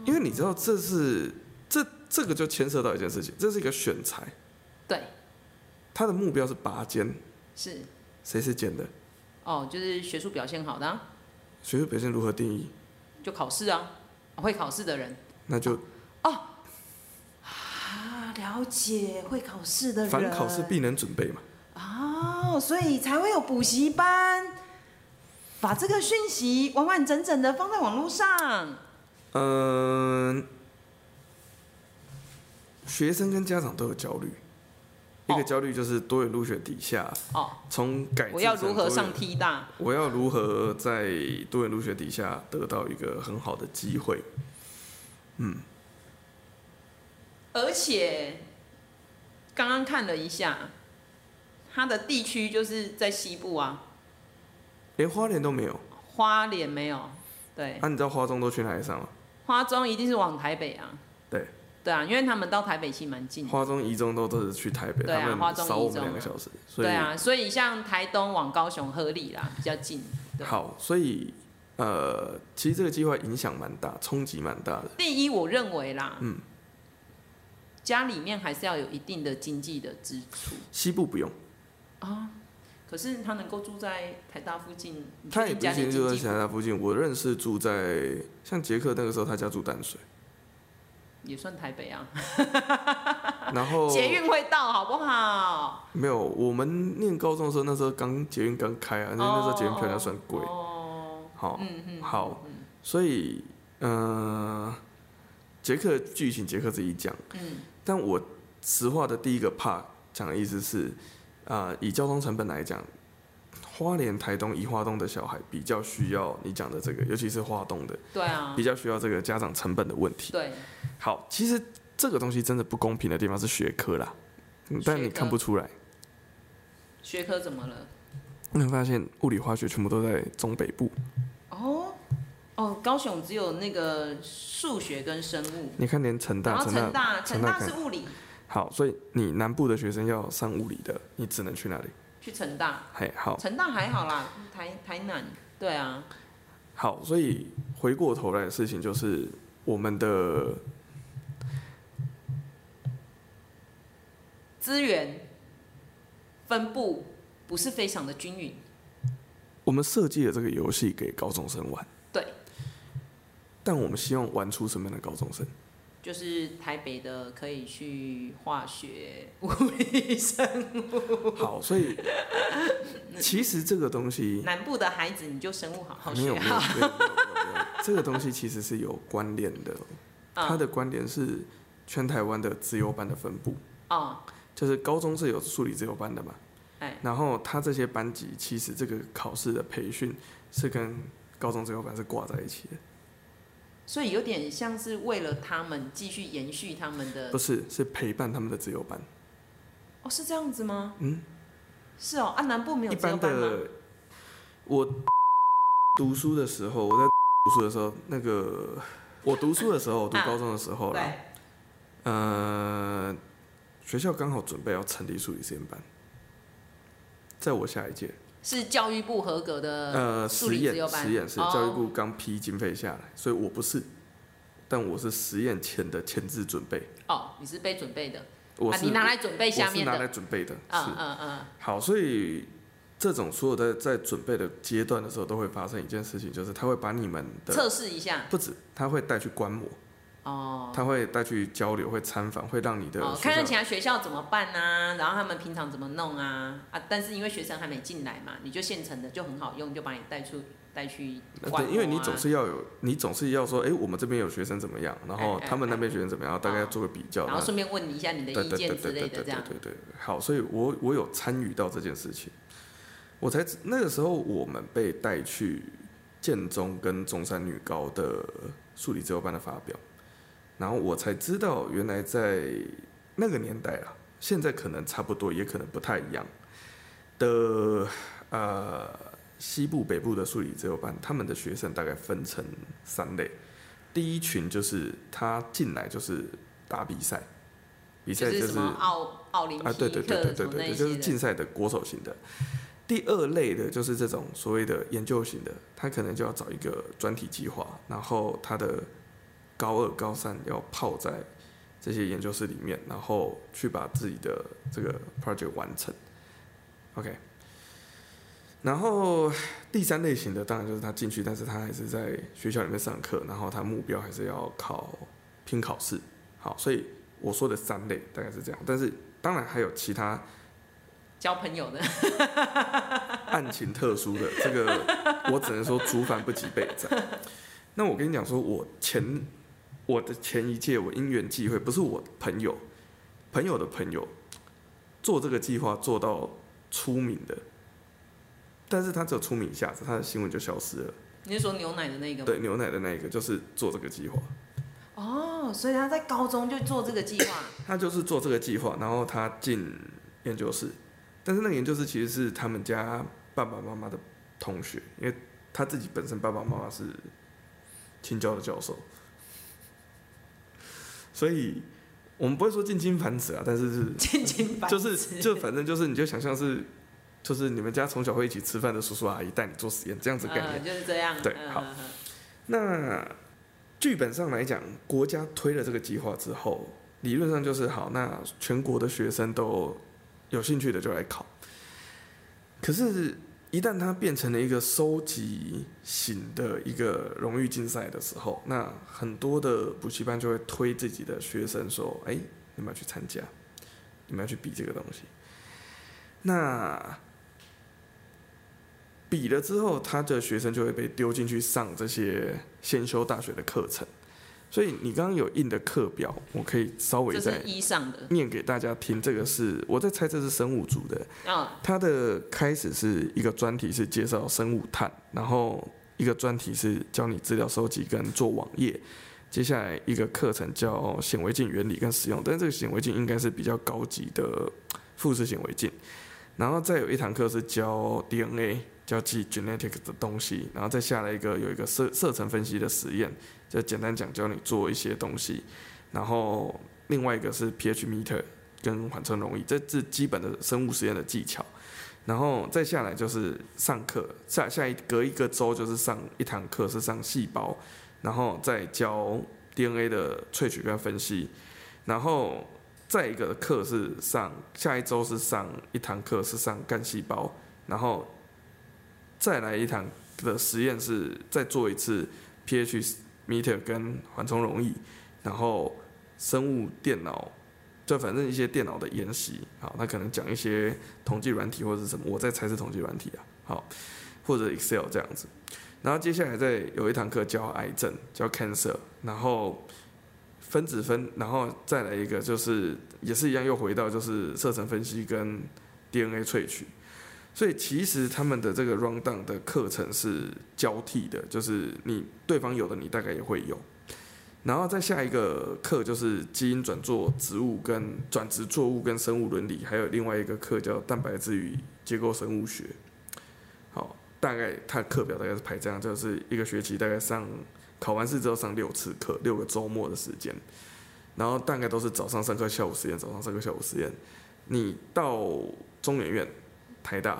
Speaker 1: 因为你知道，这是这这个就牵涉到一件事情，这是一个选材，
Speaker 2: 对，
Speaker 1: 他的目标是拔尖，
Speaker 2: 是，
Speaker 1: 谁是尖的？
Speaker 2: 哦，就是学术表现好的，啊，
Speaker 1: 学术表现如何定义？
Speaker 2: 就考试啊，会考试的人，
Speaker 1: 那就
Speaker 2: 哦，啊，了解会考试的人，
Speaker 1: 凡考试必能准备嘛，
Speaker 2: 哦，所以才会有补习班，把这个讯息完完整整的放在网络上。
Speaker 1: 嗯，学生跟家长都有焦虑，一个焦虑就是多元入学底下，
Speaker 2: 哦，
Speaker 1: 从改
Speaker 2: 我要如何上 T 大？
Speaker 1: 我要如何在多元入学底下得到一个很好的机会？嗯，
Speaker 2: 而且刚刚看了一下，它的地区就是在西部啊，
Speaker 1: 连花莲都没有，
Speaker 2: 花莲没有，对，
Speaker 1: 那、啊、你知道花中都去哪里上吗？
Speaker 2: 花中一定是往台北啊，
Speaker 1: 对，
Speaker 2: 对啊，因为他们到台北其实蛮近的。
Speaker 1: 花中、一中都都是去台北，
Speaker 2: 对啊，花中、
Speaker 1: 少我们两个小时，
Speaker 2: 对啊，所以像台东往高雄合理啦，比较近。
Speaker 1: 好，所以呃，其实这个计划影响蛮大，冲击蛮大的。
Speaker 2: 第一，我认为啦，
Speaker 1: 嗯，
Speaker 2: 家里面还是要有一定的经济的支出。
Speaker 1: 西部不用
Speaker 2: 啊。可是他能够住在台大附近，
Speaker 1: 他也不一定住在台大附近。我认识住在像杰克那个时候，他家住淡水，
Speaker 2: 也算台北啊。
Speaker 1: 然后 *laughs*
Speaker 2: 捷运会到，好不好？
Speaker 1: 没有，我们念高中的时候，那时候刚捷运刚开啊，那那时候捷运票价算贵。
Speaker 2: 哦，
Speaker 1: 好，
Speaker 2: 嗯嗯，
Speaker 1: 好，所以，嗯、呃，杰克剧情杰克自己讲，
Speaker 2: 嗯，
Speaker 1: 但我实话的第一个 part 讲的意思是。啊、呃，以交通成本来讲，花莲、台东、宜花东的小孩比较需要你讲的这个，尤其是花东的，
Speaker 2: 对啊，
Speaker 1: 比较需要这个家长成本的问题。
Speaker 2: 对，
Speaker 1: 好，其实这个东西真的不公平的地方是学科啦，但你看不出来。
Speaker 2: 学科怎么了？
Speaker 1: 你会发现物理化学全部都在中北部。
Speaker 2: 哦哦，高雄只有那个数学跟生物。
Speaker 1: 你看，连成大，
Speaker 2: 成大，成大是物理。
Speaker 1: 好，所以你南部的学生要上物理的，你只能去哪里？
Speaker 2: 去成大。
Speaker 1: 嘿，好。
Speaker 2: 成大还好啦，台台南，对啊。
Speaker 1: 好，所以回过头来的事情就是我们的
Speaker 2: 资源分布不是非常的均匀。
Speaker 1: 我们设计了这个游戏给高中生玩。
Speaker 2: 对。
Speaker 1: 但我们希望玩出什么样的高中生？
Speaker 2: 就是台北的可以去化学、物理、生物。
Speaker 1: 好，所以其实这个东西，
Speaker 2: 南部的孩子你就生物好好学。
Speaker 1: 没有没有没有没有，这个东西其实是有关联的。它的关联是全台湾的自由班的分布。
Speaker 2: 哦。
Speaker 1: 就是高中是有数理自由班的嘛？
Speaker 2: 哎。
Speaker 1: 然后他这些班级其实这个考试的培训是跟高中自由班是挂在一起的。
Speaker 2: 所以有点像是为了他们继续延续他们的，
Speaker 1: 不是，是陪伴他们的自由班。
Speaker 2: 哦，是这样子吗？
Speaker 1: 嗯，
Speaker 2: 是哦，啊，南部没有资优班
Speaker 1: 吗？我读书的时候，我在读书的时候，那个我读书的时候，我 *laughs* 读高中的时候啦，啊、呃，学校刚好准备要成立数理实验班，在我下一届。
Speaker 2: 是教育部合格的
Speaker 1: 呃实验实验室，教育部刚批经费下来，
Speaker 2: 哦，
Speaker 1: 所以我不是，但我是实验前的前置准备。
Speaker 2: 哦，你是被准备的，
Speaker 1: 我是、
Speaker 2: 啊、你拿来准备下面的，
Speaker 1: 我是拿来准备的。
Speaker 2: 嗯嗯嗯。
Speaker 1: 好，所以这种所有的在准备的阶段的时候，都会发生一件事情，就是他会把你们的
Speaker 2: 测试一下，
Speaker 1: 不止，他会带去观摩。
Speaker 2: 哦，
Speaker 1: 他会带去交流，会参访，会让你的
Speaker 2: 哦，看看其他学校怎么办啊，然后他们平常怎么弄啊啊！但是因为学生还没进来嘛，你就现成的就很好用，就把你带出带去、啊。
Speaker 1: 对，因为你总是要有，你总是要说，哎、欸，我们这边有学生怎么样，然后他们那边学生怎么样，大概要做个比较，
Speaker 2: 然后顺便问你一下你的意见之类的，这样。对对对对对对，
Speaker 1: 好，所以我我有参与到这件事情，我才那个时候我们被带去建中跟中山女高的数理资优班的发表。然后我才知道，原来在那个年代啊，现在可能差不多，也可能不太一样的。呃，西部、北部的数理资优班，他们的学生大概分成三类。第一群就是他进来就是打比赛，比赛就是
Speaker 2: 奥奥林匹克啊，对对对对对对，
Speaker 1: 就是竞赛的国手型的。第二类的就是这种所谓的研究型的，他可能就要找一个专题计划，然后他的。高二、高三要泡在这些研究室里面，然后去把自己的这个 project 完成。OK，然后第三类型的当然就是他进去，但是他还是在学校里面上课，然后他目标还是要考拼考试。好，所以我说的三类大概是这样，但是当然还有其他
Speaker 2: 交朋友的 *laughs* *laughs*
Speaker 1: 案情特殊的，这个我只能说族繁不及备战。那我跟你讲说，我前。我的前一届，我因缘际会，不是我朋友，朋友的朋友，做这个计划做到出名的，但是他只有出名一下子，他的新闻就消失了。
Speaker 2: 你是说牛奶的那个吗？
Speaker 1: 对，牛奶的那个就是做这个计划。
Speaker 2: 哦，所以他在高中就做这个计划。
Speaker 1: 他就是做这个计划，然后他进研究室，但是那个研究室其实是他们家爸爸妈妈的同学，因为他自己本身爸爸妈妈是青交的教授。所以，我们不会说近亲繁殖啊，但是是
Speaker 2: 近亲繁殖，
Speaker 1: 就是就反正就是，你就想象是，就是你们家从小会一起吃饭的叔叔阿姨带你做实验这样子概念，
Speaker 2: 嗯，就是这样。
Speaker 1: 对，好。那剧本上来讲，国家推了这个计划之后，理论上就是好，那全国的学生都有兴趣的就来考。可是。一旦它变成了一个收集型的一个荣誉竞赛的时候，那很多的补习班就会推自己的学生说：“哎，你们要去参加，你们要去比这个东西。”那比了之后，他的学生就会被丢进去上这些先修大学的课程。所以你刚刚有印的课表，我可以稍微再念给大家听。这个是我在猜，这是生物组的。它的开始是一个专题是介绍生物碳，然后一个专题是教你资料收集跟做网页。接下来一个课程叫显微镜原理跟使用，但是这个显微镜应该是比较高级的复式显微镜。然后再有一堂课是教 DNA，教记 genetic 的东西，然后再下来一个有一个色色层分析的实验，就简单讲教你做一些东西，然后另外一个是 pH meter 跟缓冲溶液，这是基本的生物实验的技巧。然后再下来就是上课，下下一隔一个周就是上一堂课是上细胞，然后再教 DNA 的萃取跟分析，然后再一个课是上下一周是上一堂课是上干细胞，然后再来一堂的实验是再做一次 pH meter 跟缓冲溶液，然后生物电脑。就反正一些电脑的研习，好，他可能讲一些统计软体或者是什么，我在猜是统计软体啊，好，或者 Excel 这样子。然后接下来再有一堂课教癌症，教 cancer，然后分子分，然后再来一个就是也是一样，又回到就是色层分析跟 DNA 萃取。所以其实他们的这个 rundown 的课程是交替的，就是你对方有的你大概也会有。然后再下一个课就是基因转做植物跟转植作物跟生物伦理，还有另外一个课叫蛋白质与结构生物学。好，大概它课表大概是排这样，就是一个学期大概上考完试之后上六次课，六个周末的时间。然后大概都是早上上课，下午实验，早上上课，下午实验。你到中研院、台大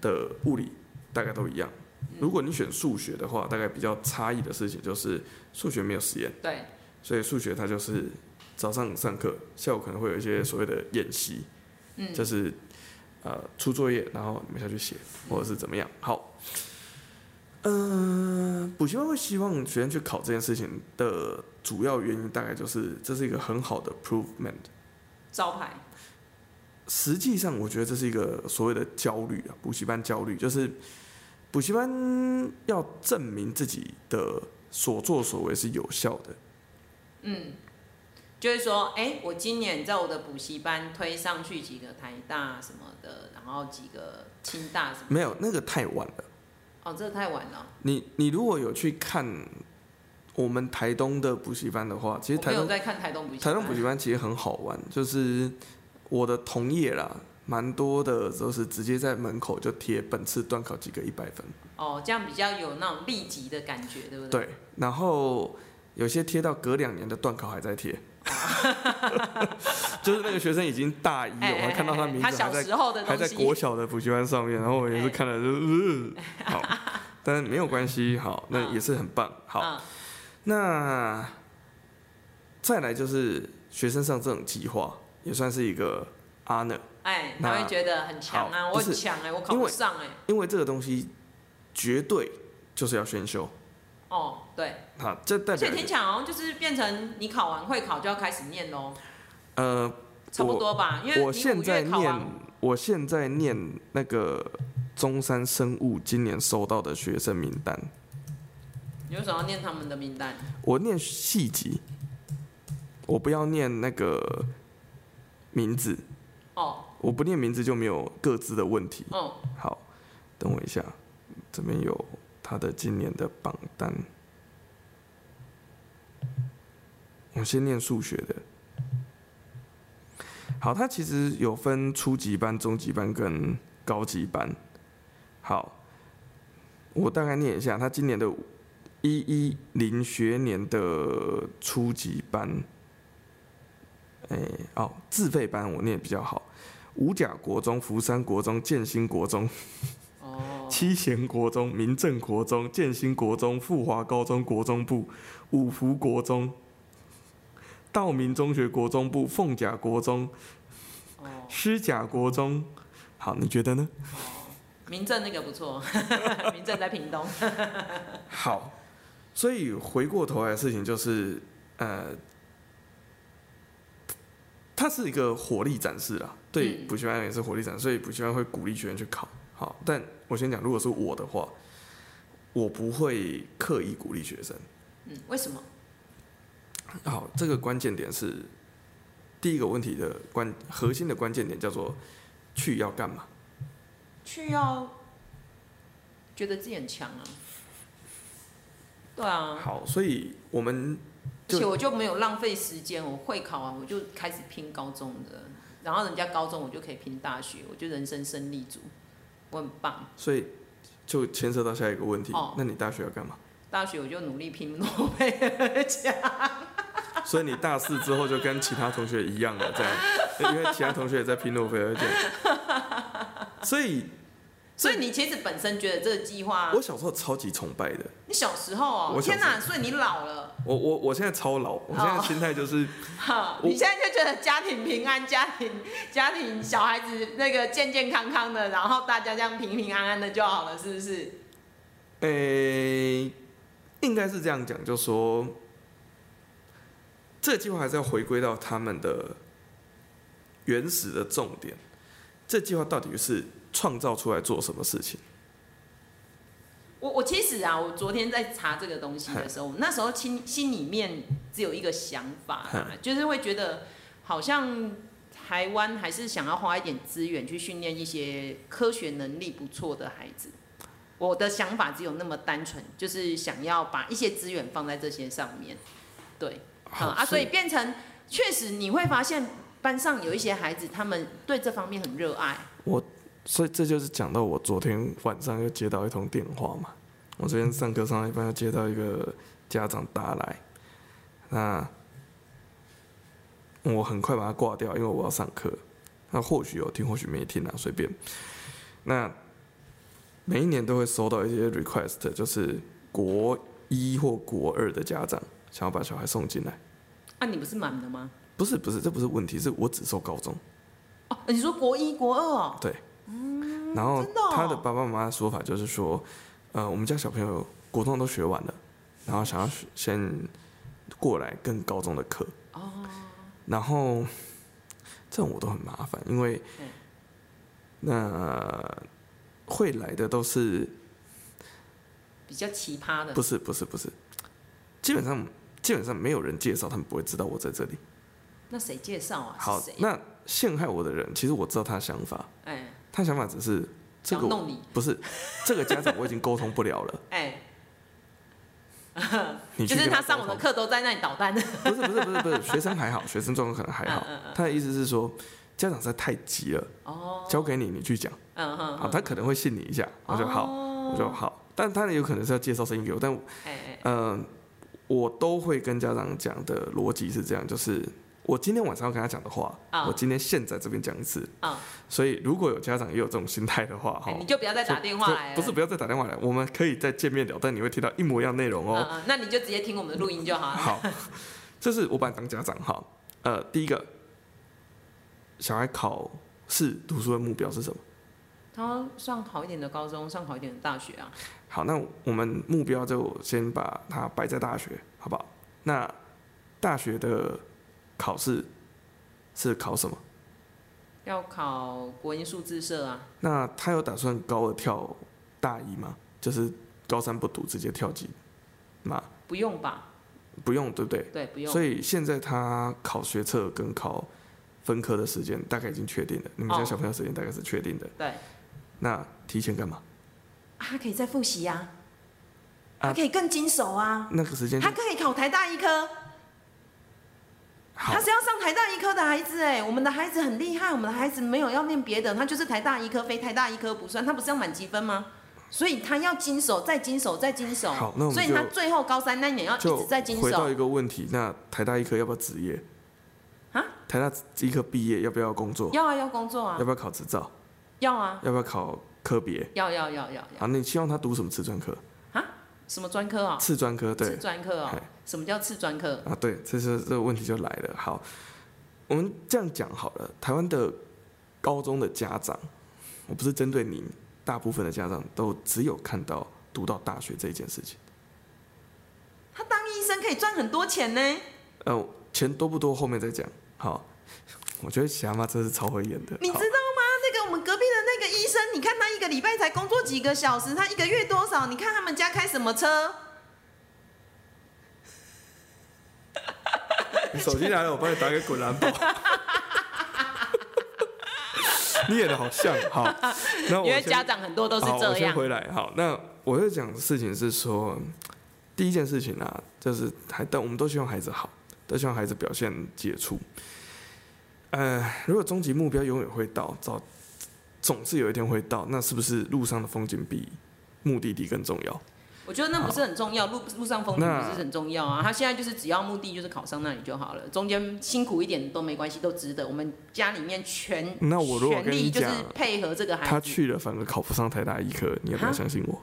Speaker 1: 的物理大概都一样。如果你选数学的话，大概比较差异的事情就是数学没有实验，
Speaker 2: 对，
Speaker 1: 所以数学它就是早上上课，下午可能会有一些所谓的演习，嗯，就是呃出作业，然后你们下去写或者是怎么样。好，嗯、呃，补习班会希望学生去考这件事情的主要原因，大概就是这是一个很好的 provement
Speaker 2: 招牌。
Speaker 1: 实际上，我觉得这是一个所谓的焦虑啊，补习班焦虑就是。补习班要证明自己的所作所为是有效的。
Speaker 2: 嗯，就是说，哎、欸，我今年在我的补习班推上去几个台大什么的，然后几个清大什么的。
Speaker 1: 没有，那个太晚了。
Speaker 2: 哦，这个太晚了。
Speaker 1: 你你如果有去看我们台东的补习班的话，其实台
Speaker 2: 东在看台东补习班。
Speaker 1: 台东补习班其实很好玩，就是我的同业啦。蛮多的都是直接在门口就贴本次段考及格一百分。
Speaker 2: 哦，这样比较有那种立即的感觉，对不对？
Speaker 1: 对，然后有些贴到隔两年的段考还在贴，*laughs* 就是那个学生已经大一了，我还看到他名字还在还在国小的补习班上面，然后我也是看了就是好，但没有关系，好，那也是很棒，好，那再来就是学生上这种计划也算是一个 honor。
Speaker 2: 哎，他会觉得很强啊，我很强哎，我考不上哎。
Speaker 1: 因为这个东西绝对就是要选修。
Speaker 2: 哦，对。
Speaker 1: 好，这代表。
Speaker 2: 所以天强好像就是变成你考完会考就要开始念喽。
Speaker 1: 呃，
Speaker 2: 差不多吧，因为
Speaker 1: 我现在念，我现在念那个中山生物今年收到的学生名单。
Speaker 2: 你为什么要念他们的名单？
Speaker 1: 我念系级，我不要念那个名字。
Speaker 2: 哦。
Speaker 1: 我不念名字就没有各自的问题。
Speaker 2: 嗯，
Speaker 1: 好，等我一下，这边有他的今年的榜单。我先念数学的。好，他其实有分初级班、中级班跟高级班。好，我大概念一下，他今年的一一零学年的初级班，哎，哦，自费班我念比较好。五甲国中、福山国中、建新国中、七贤国中、民政国中、建新国中、富华高中国中部、五福国中、道明中学国中部、凤甲国中、师甲国中。好，你觉得呢？
Speaker 2: 民政那个不错，*laughs* 民政在屏东。*laughs*
Speaker 1: 好，所以回过头来的事情就是，呃。它是一个火力展示啦，对补习班也是火力展示，所以补习班会鼓励学生去考。好，但我先讲，如果是我的话，我不会刻意鼓励学生。
Speaker 2: 嗯，为什么？
Speaker 1: 好，这个关键点是第一个问题的关核心的关键点叫做去要干嘛？
Speaker 2: 去要觉得自己很强啊。对啊。
Speaker 1: 好，所以我们。
Speaker 2: 而且我就没有浪费时间，我会考完我就开始拼高中的，然后人家高中我就可以拼大学，我就人生胜利组，我很棒。
Speaker 1: 所以就牵涉到下一个问题，
Speaker 2: 哦、
Speaker 1: 那你大学要干嘛？
Speaker 2: 大学我就努力拼诺贝尔奖。*laughs*
Speaker 1: 所以你大四之后就跟其他同学一样了，这样，因为其他同学也在拼诺贝尔奖。所以，
Speaker 2: 所以你其实本身觉得这个计划，
Speaker 1: 我小时候超级崇拜的。
Speaker 2: 你小时候哦，天哪！所以你老了。
Speaker 1: 我我我现在超老，我现在心态就是，*laughs*
Speaker 2: 好，你现在就觉得家庭平安，家庭家庭小孩子那个健健康康的，然后大家这样平平安安的就好了，是不是？
Speaker 1: 诶、欸，应该是这样讲，就说。这个计划还是要回归到他们的原始的重点。这计划到底是创造出来做什么事情？
Speaker 2: 我我其实啊，我昨天在查这个东西的时候，那时候心心里面只有一个想法，就是会觉得好像台湾还是想要花一点资源去训练一些科学能力不错的孩子。我的想法只有那么单纯，就是想要把一些资源放在这些上面，对。好啊，所以变成确实你会发现班上有一些孩子，他们对这方面很热爱。
Speaker 1: 我所以这就是讲到我昨天晚上又接到一通电话嘛。我昨天上课上到一半又接到一个家长打来，那我很快把它挂掉，因为我要上课。那或许有听，或许没听啊，随便。那每一年都会收到一些 request，就是国一或国二的家长。想要把小孩送进来，
Speaker 2: 啊，你不是满的吗？
Speaker 1: 不是，不是，这不是问题，是我只收高中。
Speaker 2: 哦，你说国一、国二哦？
Speaker 1: 对。嗯。然后他的爸爸妈妈的说法就是说，呃，我们家小朋友国中都学完了，然后想要先过来跟高中的课。哦。然后这种我都很麻烦，因为那会来的都是
Speaker 2: 比较奇葩的。
Speaker 1: 不是，不是，不是，基本上。基本上没有人介绍，他们不会知道我在这里。
Speaker 2: 那谁介绍啊？
Speaker 1: 好，那陷害我的人，其实我知道他的想法。哎，他想法只是
Speaker 2: 这个
Speaker 1: 不是这个家长我已经沟通不了了。*laughs*
Speaker 2: 哎，就是他上我的课都在那里捣蛋。
Speaker 1: 不是不是不是不是，学生还好，学生状况可能还好。他的意思是说，家长实在太急了。哦。交给你，你去讲。嗯嗯。好，他可能会信你一下。我说好，我说好，但他有可能是要介绍声音给我，但哎嗯。我都会跟家长讲的逻辑是这样，就是我今天晚上要跟他讲的话，oh. 我今天现在这边讲一次。Oh. 所以如果有家长也有这种心态的话，哈，
Speaker 2: 你就不要再打电话来了。
Speaker 1: 不是不要再打电话来，我们可以再见面聊，但你会听到一模一样内容哦。
Speaker 2: Uh, uh, 那你就直接听我们的录音就好了。
Speaker 1: 好，这是我把你当家长哈。呃，第一个，小孩考试读书的目标是什么？
Speaker 2: 他上好一点的高中，上好一点的大学啊。
Speaker 1: 好，那我们目标就先把它摆在大学，好不好？那大学的考试是考什么？
Speaker 2: 要考国音数字社啊。
Speaker 1: 那他有打算高二跳大一吗？就是高三不读，直接跳级吗？
Speaker 2: 不用吧？
Speaker 1: 不用，对不对？
Speaker 2: 对，不用。
Speaker 1: 所以现在他考学测跟考分科的时间大概已经确定了。你们家小朋友时间大概是确定的。
Speaker 2: 对。
Speaker 1: 那提前干嘛？
Speaker 2: 他可以再复习呀，他可以更精熟啊。
Speaker 1: 那个时间，
Speaker 2: 他可以考台大医科。他是要上台大医科的孩子哎，我们的孩子很厉害，我们的孩子没有要念别的，他就是台大医科，非台大医科不算，他不是要满积分吗？所以他要经手，再经手，再经手。
Speaker 1: 好，那我们
Speaker 2: 所以他最后高三那年要一直在经手。
Speaker 1: 回到一个问题，那台大医科要不要职业？啊？台大医科毕业要不要工作？
Speaker 2: 要啊，要工作啊。
Speaker 1: 要不要考执照？
Speaker 2: 要啊。
Speaker 1: 要不要考？科别
Speaker 2: 要要要要
Speaker 1: 啊，你希望他读什么次专科？
Speaker 2: 啊？什么专科啊？
Speaker 1: 次专科对。
Speaker 2: 次专科哦。什么叫次专科？
Speaker 1: 啊，对，这是这个问题就来了。好，我们这样讲好了。台湾的高中的家长，我不是针对你，大部分的家长都只有看到读到大学这一件事情。
Speaker 2: 他当医生可以赚很多钱呢。
Speaker 1: 呃，钱多不多？后面再讲。好，我觉得霞妈真是超会演的。
Speaker 2: 你知道吗？那个我们隔壁的那个医生，你看他一个礼拜才工作几个小时，他一个月多少？你看他们家开什么车？
Speaker 1: 你 *laughs* 手机来了，我帮你打给滚蓝宝。*laughs* 你演的好像，好。那我
Speaker 2: 因为家长很多都是这样。
Speaker 1: 我先回来，好。那我要讲的事情是说，第一件事情啊，就是还但我们都希望孩子好，都希望孩子表现杰出。呃，如果终极目标永远会到，早总是有一天会到，那是不是路上的风景比目的地更重要？
Speaker 2: 我觉得那不是很重要，路路上风景不是很重要啊。他现在就是只要目的就是考上那里就好了，中间辛苦一点都没关系，都值得。我们家里面全
Speaker 1: 那我如果跟你讲，
Speaker 2: 就是配合这个孩子，
Speaker 1: 他去了反而考不上台大医科，你要不要相信我？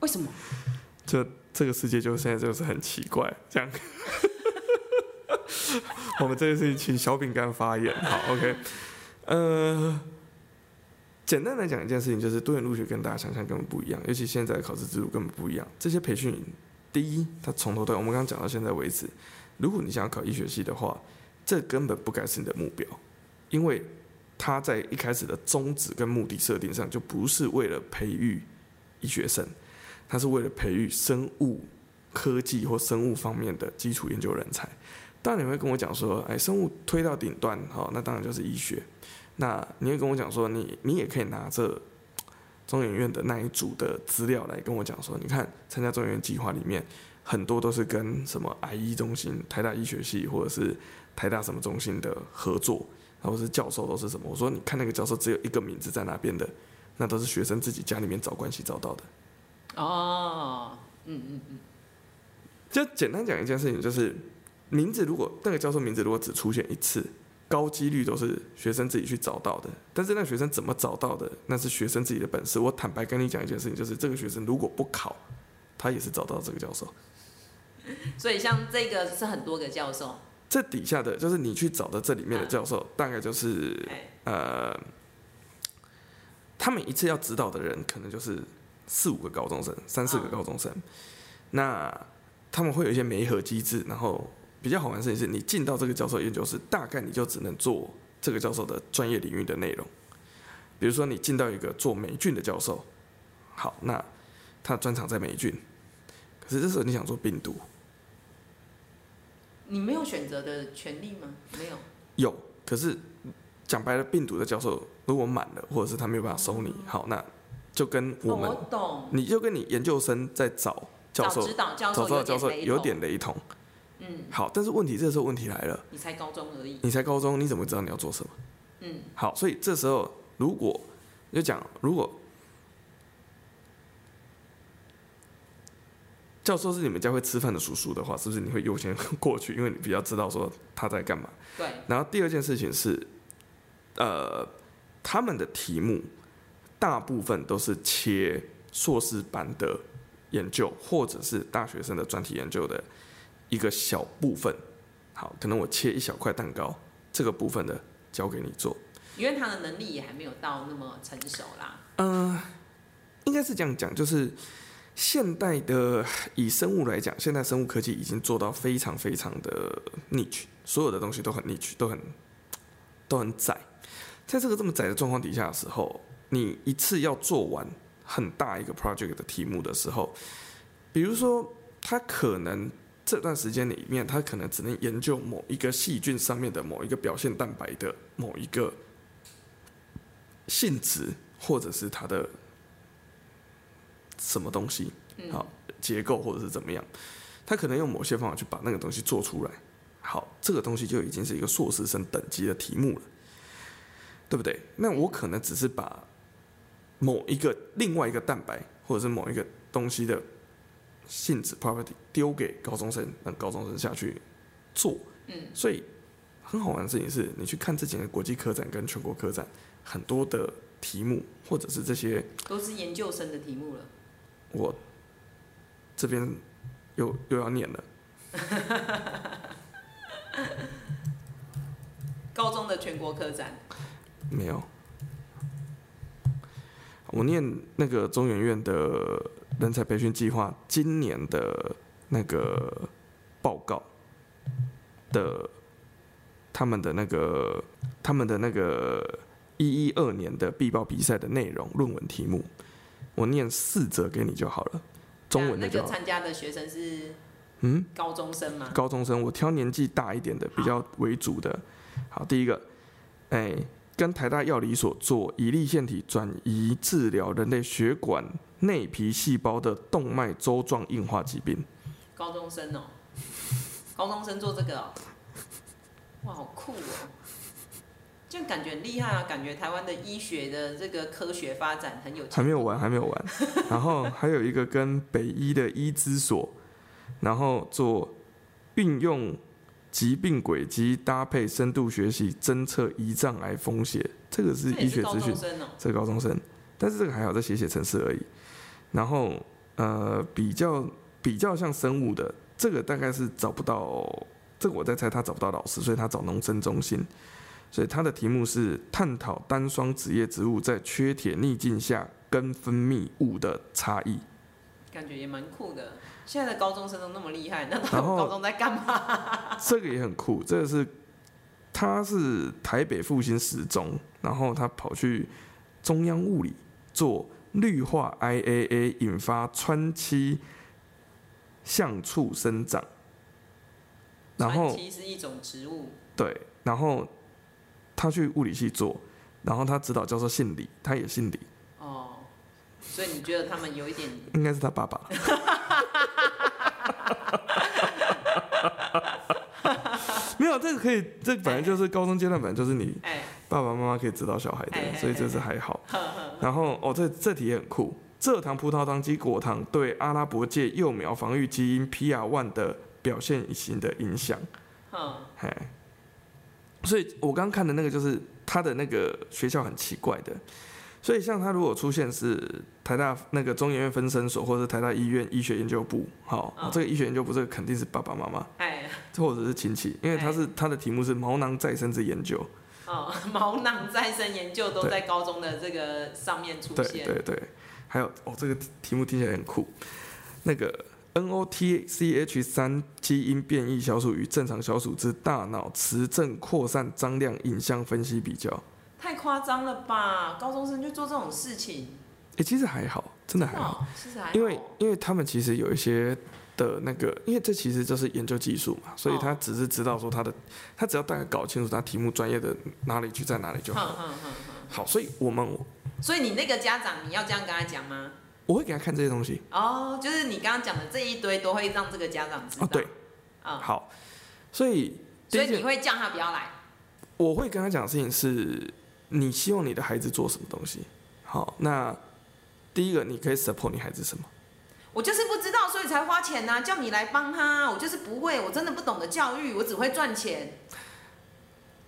Speaker 2: 为什么？
Speaker 1: 这这个世界就现在就是很奇怪，这样。*laughs* 我们这件事情请小饼干发言，好，OK，呃。简单来讲，一件事情就是多元入学跟大家想象根本不一样，尤其现在的考试制度根本不一样。这些培训，第一，它从头到尾，我们刚刚讲到现在为止，如果你想要考医学系的话，这根本不该是你的目标，因为它在一开始的宗旨跟目的设定上就不是为了培育医学生，它是为了培育生物科技或生物方面的基础研究人才。当然你会跟我讲说，哎，生物推到顶端，好，那当然就是医学。那你会跟我讲说，你你也可以拿着中研院的那一组的资料来跟我讲说，你看参加中研院计划里面很多都是跟什么癌医中心、台大医学系或者是台大什么中心的合作，然后是教授都是什么？我说你看那个教授只有一个名字在那边的，那都是学生自己家里面找关系找到的。
Speaker 2: 哦，嗯嗯嗯，
Speaker 1: 就简单讲一件事情，就是名字如果那个教授名字如果只出现一次。高几率都是学生自己去找到的，但是那学生怎么找到的，那是学生自己的本事。我坦白跟你讲一件事情，就是这个学生如果不考，他也是找到这个教授。
Speaker 2: 所以像这个是很多个教授，
Speaker 1: 这底下的就是你去找的这里面的教授，大概就是呃，他们一次要指导的人可能就是四五个高中生，三四个高中生，那他们会有一些媒合机制，然后。比较好玩的事情是，你进到这个教授研究室，大概你就只能做这个教授的专业领域的内容。比如说，你进到一个做霉菌的教授，好，那他专长在霉菌。可是这时候你想做病毒，
Speaker 2: 你没有选择的权利吗？没有。
Speaker 1: 有，可是讲白了，病毒的教授如果满了，或者是他没有办法收你，好，那就跟我们，
Speaker 2: 我懂，
Speaker 1: 你就跟你研究生在找教授，找到教授有点雷同。
Speaker 2: 嗯，
Speaker 1: 好，但是问题这时候问题来了，
Speaker 2: 你才高中而已，
Speaker 1: 你才高中，你怎么知道你要做什么？
Speaker 2: 嗯，
Speaker 1: 好，所以这时候如果就讲，如果教授是你们家会吃饭的叔叔的话，是不是你会优先过去？因为你比较知道说他在干嘛。
Speaker 2: 对。
Speaker 1: 然后第二件事情是，呃，他们的题目大部分都是切硕士班的研究，或者是大学生的专题研究的。一个小部分，好，可能我切一小块蛋糕，这个部分的交给你做，
Speaker 2: 因为他的能力也还没有到那么成熟啦。
Speaker 1: 嗯、呃，应该是这样讲，就是现代的以生物来讲，现代生物科技已经做到非常非常的 niche，所有的东西都很 niche，都很都很窄。在这个这么窄的状况底下的时候，你一次要做完很大一个 project 的题目的时候，比如说他可能。这段时间里面，他可能只能研究某一个细菌上面的某一个表现蛋白的某一个性质，或者是它的什么东西，好结构或者是怎么样，他可能用某些方法去把那个东西做出来。好，这个东西就已经是一个硕士生等级的题目了，对不对？那我可能只是把某一个另外一个蛋白，或者是某一个东西的。性质 property 丢给高中生，让高中生下去做。
Speaker 2: 嗯，
Speaker 1: 所以很好玩的事情是，你去看这几年国际科展跟全国科展，很多的题目或者是这些
Speaker 2: 都是研究生的题目了。
Speaker 1: 我这边又又要念了。*laughs*
Speaker 2: 高中的全国科展
Speaker 1: 没有，我念那个中研院的。人才培训计划今年的那个报告的，他们的那个他们的那个一一二年的必报比赛的内容论文题目，我念四则给你就好了。中文的就好。
Speaker 2: 那个参加的学生是
Speaker 1: 嗯
Speaker 2: 高中生吗？
Speaker 1: 高中生，我挑年纪大一点的比较为主的。好，第一个，哎，跟台大药理所做乙粒腺体转移治疗人类血管。内皮细胞的动脉粥状硬化疾病。
Speaker 2: 高中生哦，高中生做这个哦，哇，好酷哦！就感觉很厉害啊！感觉台湾的医学的这个科学发展很有。
Speaker 1: 还没有完，还没有完。然后还有一个跟北医的医资所，然后做运用疾病轨迹搭配深度学习侦测胰脏癌风险，这个是医学资讯。这个高中生，但是这个还好，在写写程式而已。然后呃，比较比较像生物的，这个大概是找不到。这个我在猜，他找不到老师，所以他找农生中心。所以他的题目是探讨单双子叶植物在缺铁逆境下根分泌物的差异。
Speaker 2: 感觉也蛮酷的。现在的高中生都那么厉害，那他们高中在干嘛？
Speaker 1: 这个也很酷。这个是他是台北复兴十中，然后他跑去中央物理做氯化 IAA 引发川崎橡树生长。然后
Speaker 2: 其实是一种植物。
Speaker 1: 对，然后他去物理系做，然后他指导教授姓李，他也姓李。
Speaker 2: 哦，所以你觉得他们有一点？
Speaker 1: 应该是他爸爸。*laughs* 没有，这个可以，这个、本来就是高中阶段，本来就是你爸爸妈妈可以指导小孩的，所以这是还好。然后哦，这这题也很酷，蔗糖、葡萄糖及果糖对阿拉伯界幼苗防御基因 PR1 的。表现型的影响，嗯，嘿，所以我刚看的那个就是他的那个学校很奇怪的，所以像他如果出现是台大那个中研院分生所，或者是台大医院医学研究部，好，这个医学研究部这个肯定是爸爸妈妈，哎，或者是亲戚，因为他是他的题目是毛囊再生之研究，
Speaker 2: 哦，*laughs* 毛囊再生研究都在高中的这个上面出现，
Speaker 1: 对对对，还有哦，这个题目听起来很酷，那个。NOTCH 三基因变异小鼠与正常小鼠之大脑磁振扩散张量影像分析比较，
Speaker 2: 太夸张了吧？高中生就做这种事情？
Speaker 1: 哎、欸，其实还好，真的还好，
Speaker 2: 其实还好，
Speaker 1: 因为因为他们其实有一些的那个，因为这其实就是研究技术嘛，所以他只是知道说他的，他只要大概搞清楚他题目专业的哪里去在哪里就好。好，所以我们，
Speaker 2: 所以你那个家长你要这样跟他讲吗？
Speaker 1: 我会给他看这些东西
Speaker 2: 哦，就是你刚刚讲的这一堆都会让这个家长知道。
Speaker 1: 哦，对，啊、哦，好，所以
Speaker 2: 所以你会叫他不要来。
Speaker 1: 我会跟他讲的事情是，你希望你的孩子做什么东西？好，那第一个你可以 support 你孩子什么？
Speaker 2: 我就是不知道，所以才花钱呐、啊，叫你来帮他。我就是不会，我真的不懂得教育，我只会赚钱。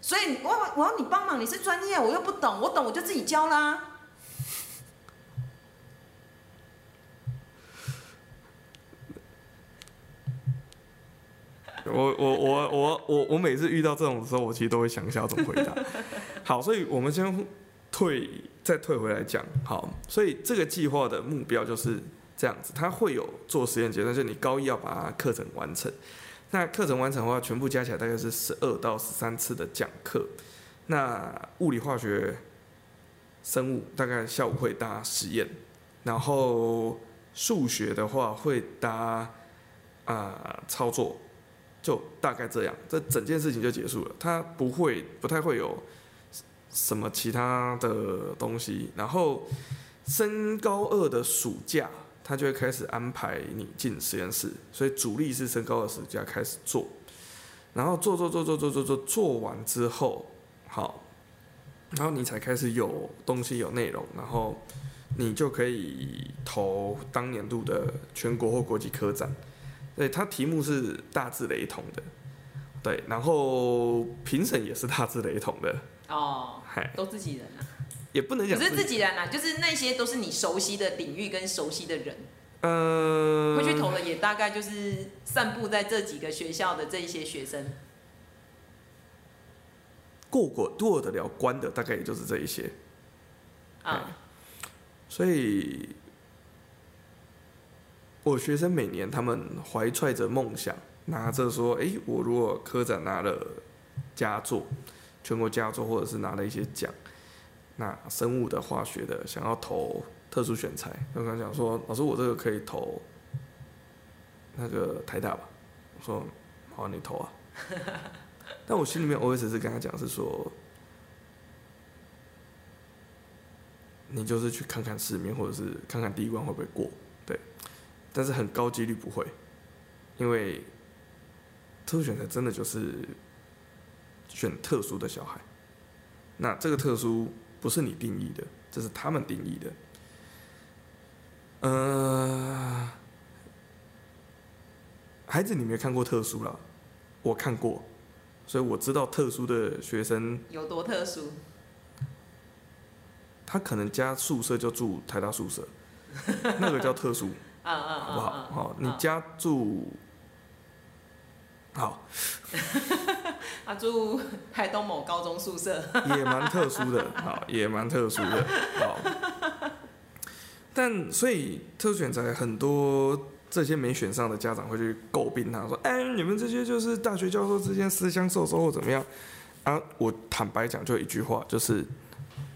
Speaker 2: 所以我我要你帮忙，你是专业，我又不懂，我懂我就自己教啦。
Speaker 1: 我我我我我我每次遇到这种的时候，我其实都会想一下怎么回答。*laughs* 好，所以我们先退，再退回来讲。好，所以这个计划的目标就是这样子，它会有做实验阶段，就是你高一要把它课程完成。那课程完成的话，全部加起来大概是十二到十三次的讲课。那物理、化学、生物大概下午会搭实验，然后数学的话会搭啊、操作。就大概这样，这整件事情就结束了。他不会，不太会有什么其他的东西。然后升高二的暑假，他就会开始安排你进实验室。所以主力是升高二暑假开始做，然后做做做做做做做做完之后，好，然后你才开始有东西有内容，然后你就可以投当年度的全国或国际科展。对，它题目是大致雷同的，对，然后评审也是大致雷同的。
Speaker 2: 哦，嗨，都自己人啊？
Speaker 1: 也不能讲，
Speaker 2: 不是自己人啊，就是那些都是你熟悉的领域跟熟悉的人。
Speaker 1: 嗯、呃，
Speaker 2: 会去投的也大概就是散布在这几个学校的这一些学生。
Speaker 1: 过过过得了关的大概也就是这一些。
Speaker 2: 啊，
Speaker 1: 所以。我学生每年他们怀揣着梦想，拿着说：“哎，我如果科展拿了佳作，全国佳作，或者是拿了一些奖，那生物的、化学的想要投特殊选材，我跟他讲说：老师，我这个可以投那个台大吧？我说：好，你投啊。*laughs* 但我心里面 OS 是跟他讲是说，你就是去看看世面，或者是看看第一关会不会过。”对但是很高几率不会，因为特殊选才真的就是选特殊的小孩，那这个特殊不是你定义的，这是他们定义的。呃，孩子，你没看过特殊啦，我看过，所以我知道特殊的学生
Speaker 2: 有多特殊。
Speaker 1: 他可能家宿舍就住台大宿舍，*laughs* 那个叫特殊，好不好？好，你家住好，*laughs*
Speaker 2: 他住台东某高中宿舍，
Speaker 1: 也蛮特殊的，好，也蛮特殊的，好。但所以特选才很多这些没选上的家长会去诟病他，说：“哎，你们这些就是大学教授之间私相授受或怎么样？”啊，我坦白讲，就一句话，就是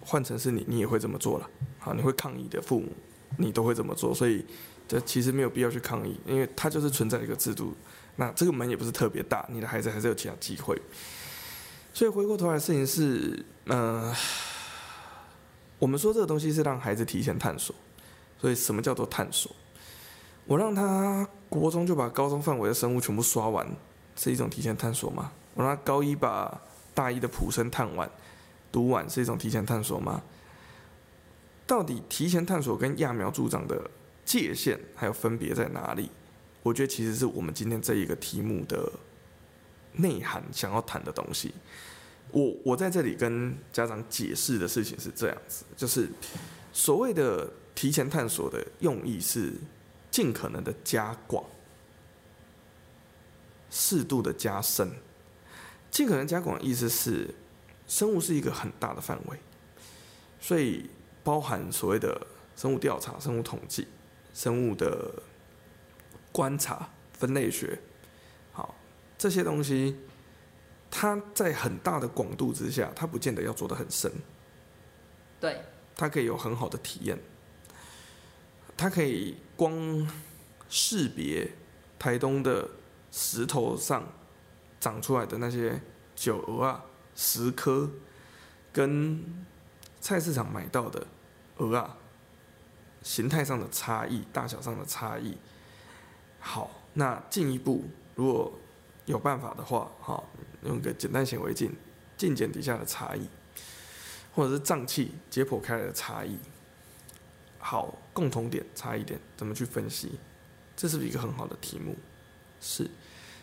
Speaker 1: 换成是你，你也会这么做了。好，你会抗议的父母，你都会这么做，所以这其实没有必要去抗议，因为它就是存在一个制度。那这个门也不是特别大，你的孩子还是有其他机会。所以回过头来，事情是，呃，我们说这个东西是让孩子提前探索。所以，什么叫做探索？我让他国中就把高中范围的生物全部刷完，是一种提前探索吗？我让他高一把大一的普生探完、读完，是一种提前探索吗？到底提前探索跟揠苗助长的界限还有分别在哪里？我觉得其实是我们今天这一个题目的内涵想要谈的东西。我我在这里跟家长解释的事情是这样子，就是所谓的。提前探索的用意是尽可能的加广，适度的加深。尽可能加广的意思是，生物是一个很大的范围，所以包含所谓的生物调查、生物统计、生物的观察、分类学，好，这些东西，它在很大的广度之下，它不见得要做的很深，
Speaker 2: 对，
Speaker 1: 它可以有很好的体验。它可以光识别台东的石头上长出来的那些九鹅啊、石科，跟菜市场买到的鹅啊，形态上的差异、大小上的差异。好，那进一步，如果有办法的话，哈，用个简单显微镜镜检底下的差异，或者是脏器解剖开来的差异。好，共同点差异点，怎么去分析？这是不是一个很好的题目？是，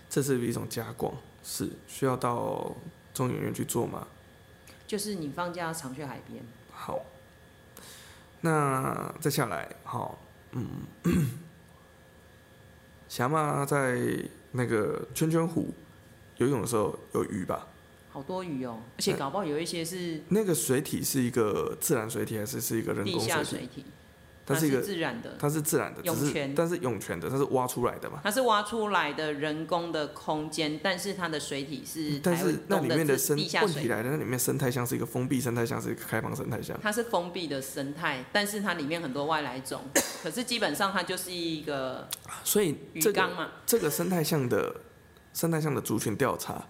Speaker 1: 这是一种加广？是，需要到中研院去做吗？
Speaker 2: 就是你放假常去海边。
Speaker 1: 好，那再下来，好，嗯，霞妈在那个圈圈湖游泳的时候有鱼吧？
Speaker 2: 好多鱼哦，而且搞不好有一些是
Speaker 1: 那个水体是一个自然水体，还是是一个人工水体？
Speaker 2: 地下水体。
Speaker 1: 它是一个
Speaker 2: 自然的，
Speaker 1: 它是自然的，
Speaker 2: 涌泉，
Speaker 1: 但是涌泉的，它是挖出来的嘛？
Speaker 2: 它是挖出来的人工的空间，但是它的水体是，
Speaker 1: 但是那里面的生问题来了，那里面生态像是一个封闭生态，像是一个开放生态像。
Speaker 2: 它是封闭的生态，但是它里面很多外来种，*coughs* 可是基本上它就是一个，
Speaker 1: 所以鱼缸嘛，这个生态像的生态像的族群调查，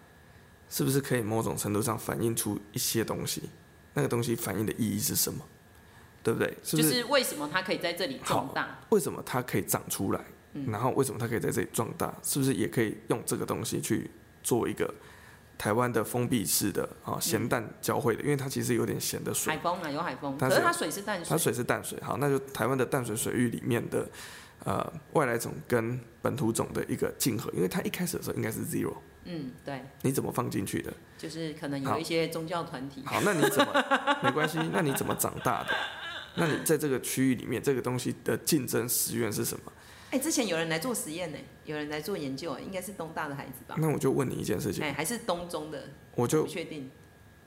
Speaker 1: 是不是可以某种程度上反映出一些东西？那个东西反映的意义是什么？对不对？是不是？
Speaker 2: 就是为什么它可以在这里壮大？
Speaker 1: 为什么它可以长出来？嗯、然后为什么它可以在这里壮大？是不是也可以用这个东西去做一个台湾的封闭式的啊咸淡交汇的？因为它其实有点咸的水。
Speaker 2: 海风啊，有海风。可是它水是淡水。
Speaker 1: 它水是淡水。好，那就台湾的淡水水域里面的呃外来种跟本土种的一个竞合，因为它一开始的时候应该是 zero。
Speaker 2: 嗯，对。
Speaker 1: 你怎么放进去的？
Speaker 2: 就是可能有一些宗教团体。
Speaker 1: 好，好，那你怎么没关系？那你怎么长大的？那你在这个区域里面，这个东西的竞争实验是什么？
Speaker 2: 哎、欸，之前有人来做实验呢，有人来做研究，应该是东大的孩子吧？
Speaker 1: 那我就问你一件事情，
Speaker 2: 哎，还是东中的？
Speaker 1: 我就
Speaker 2: 不确定。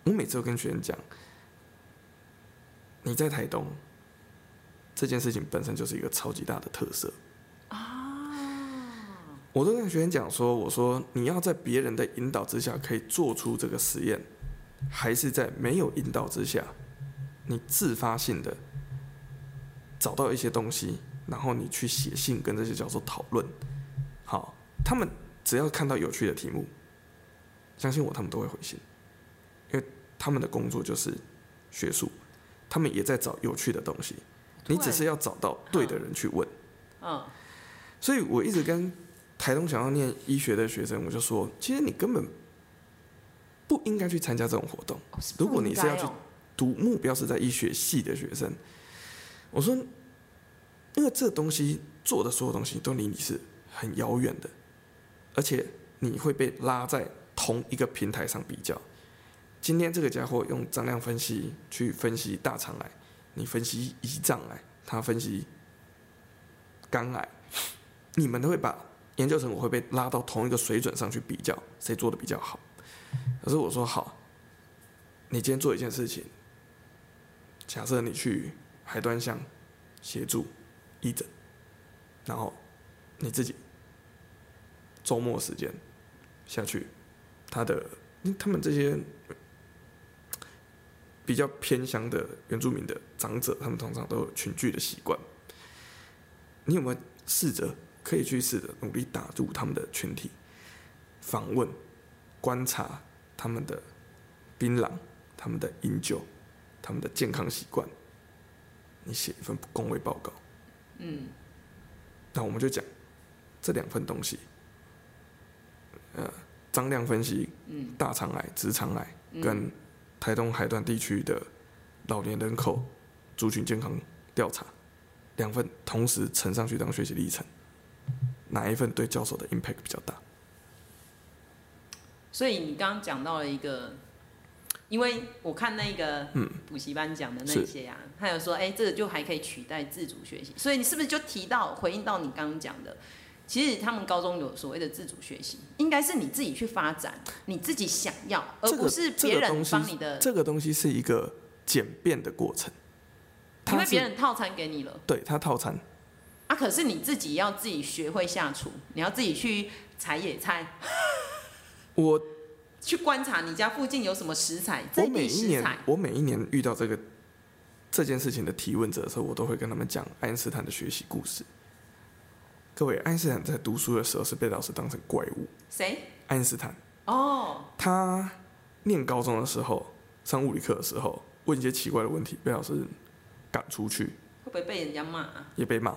Speaker 1: 我每次都跟学生讲，你在台东这件事情本身就是一个超级大的特色啊！我都跟学生讲说，我说你要在别人的引导之下可以做出这个实验，还是在没有引导之下，你自发性的。找到一些东西，然后你去写信跟这些教授讨论。好，他们只要看到有趣的题目，相信我，他们都会回信，因为他们的工作就是学术，他们也在找有趣的东西。你只是要找到对的人去问。嗯。所以我一直跟台东想要念医学的学生，我就说，其实你根本不应该去参加这种活动。如果你是要去读，目标是在医学系的学生，我说，因为这东西做的所有东西都离你是很遥远的，而且你会被拉在同一个平台上比较。今天这个家伙用张量分析去分析大肠癌，你分析胰脏癌，他分析肝癌，你们都会把研究成果会被拉到同一个水准上去比较，谁做的比较好。可是我说好，你今天做一件事情，假设你去海端乡协助义诊，然后你自己周末时间下去，他的他们这些。比较偏乡的原住民的长者，他们通常都有群聚的习惯。你有没有试着可以去试着努力打入他们的群体，访问、观察他们的槟榔、他们的饮酒、他们的健康习惯？你写一份公卫报告。嗯。那我们就讲这两份东西，呃，张量分析，嗯，大肠癌、直肠癌跟。台东海端地区的老年人口族群健康调查，两份同时呈上去当学习历程，哪一份对教授的 impact 比较大？
Speaker 2: 所以你刚刚讲到了一个，因为我看那个补习班讲的那些啊，他有说，哎、欸，这个就还可以取代自主学习，所以你是不是就提到回应到你刚刚讲的？其实他们高中有所谓的自主学习，应该是你自己去发展，你自己想要，而不是别人帮你的。
Speaker 1: 这个东西是一个简便的过程，
Speaker 2: 因为别人套餐给你了。
Speaker 1: 对，他套餐。
Speaker 2: 啊，可是你自己要自己学会下厨，你要自己去采野菜。*laughs*
Speaker 1: 我
Speaker 2: 去观察你家附近有什么食材。
Speaker 1: 我每一年，我每一年遇到这个这件事情的提问者的时候，我都会跟他们讲爱因斯坦的学习故事。各位，爱因斯坦在读书的时候是被老师当成怪物。
Speaker 2: 谁？
Speaker 1: 爱因斯坦。
Speaker 2: 哦。Oh.
Speaker 1: 他念高中的时候，上物理课的时候，问一些奇怪的问题，被老师赶出去。
Speaker 2: 会不会被人家骂啊？
Speaker 1: 也被骂。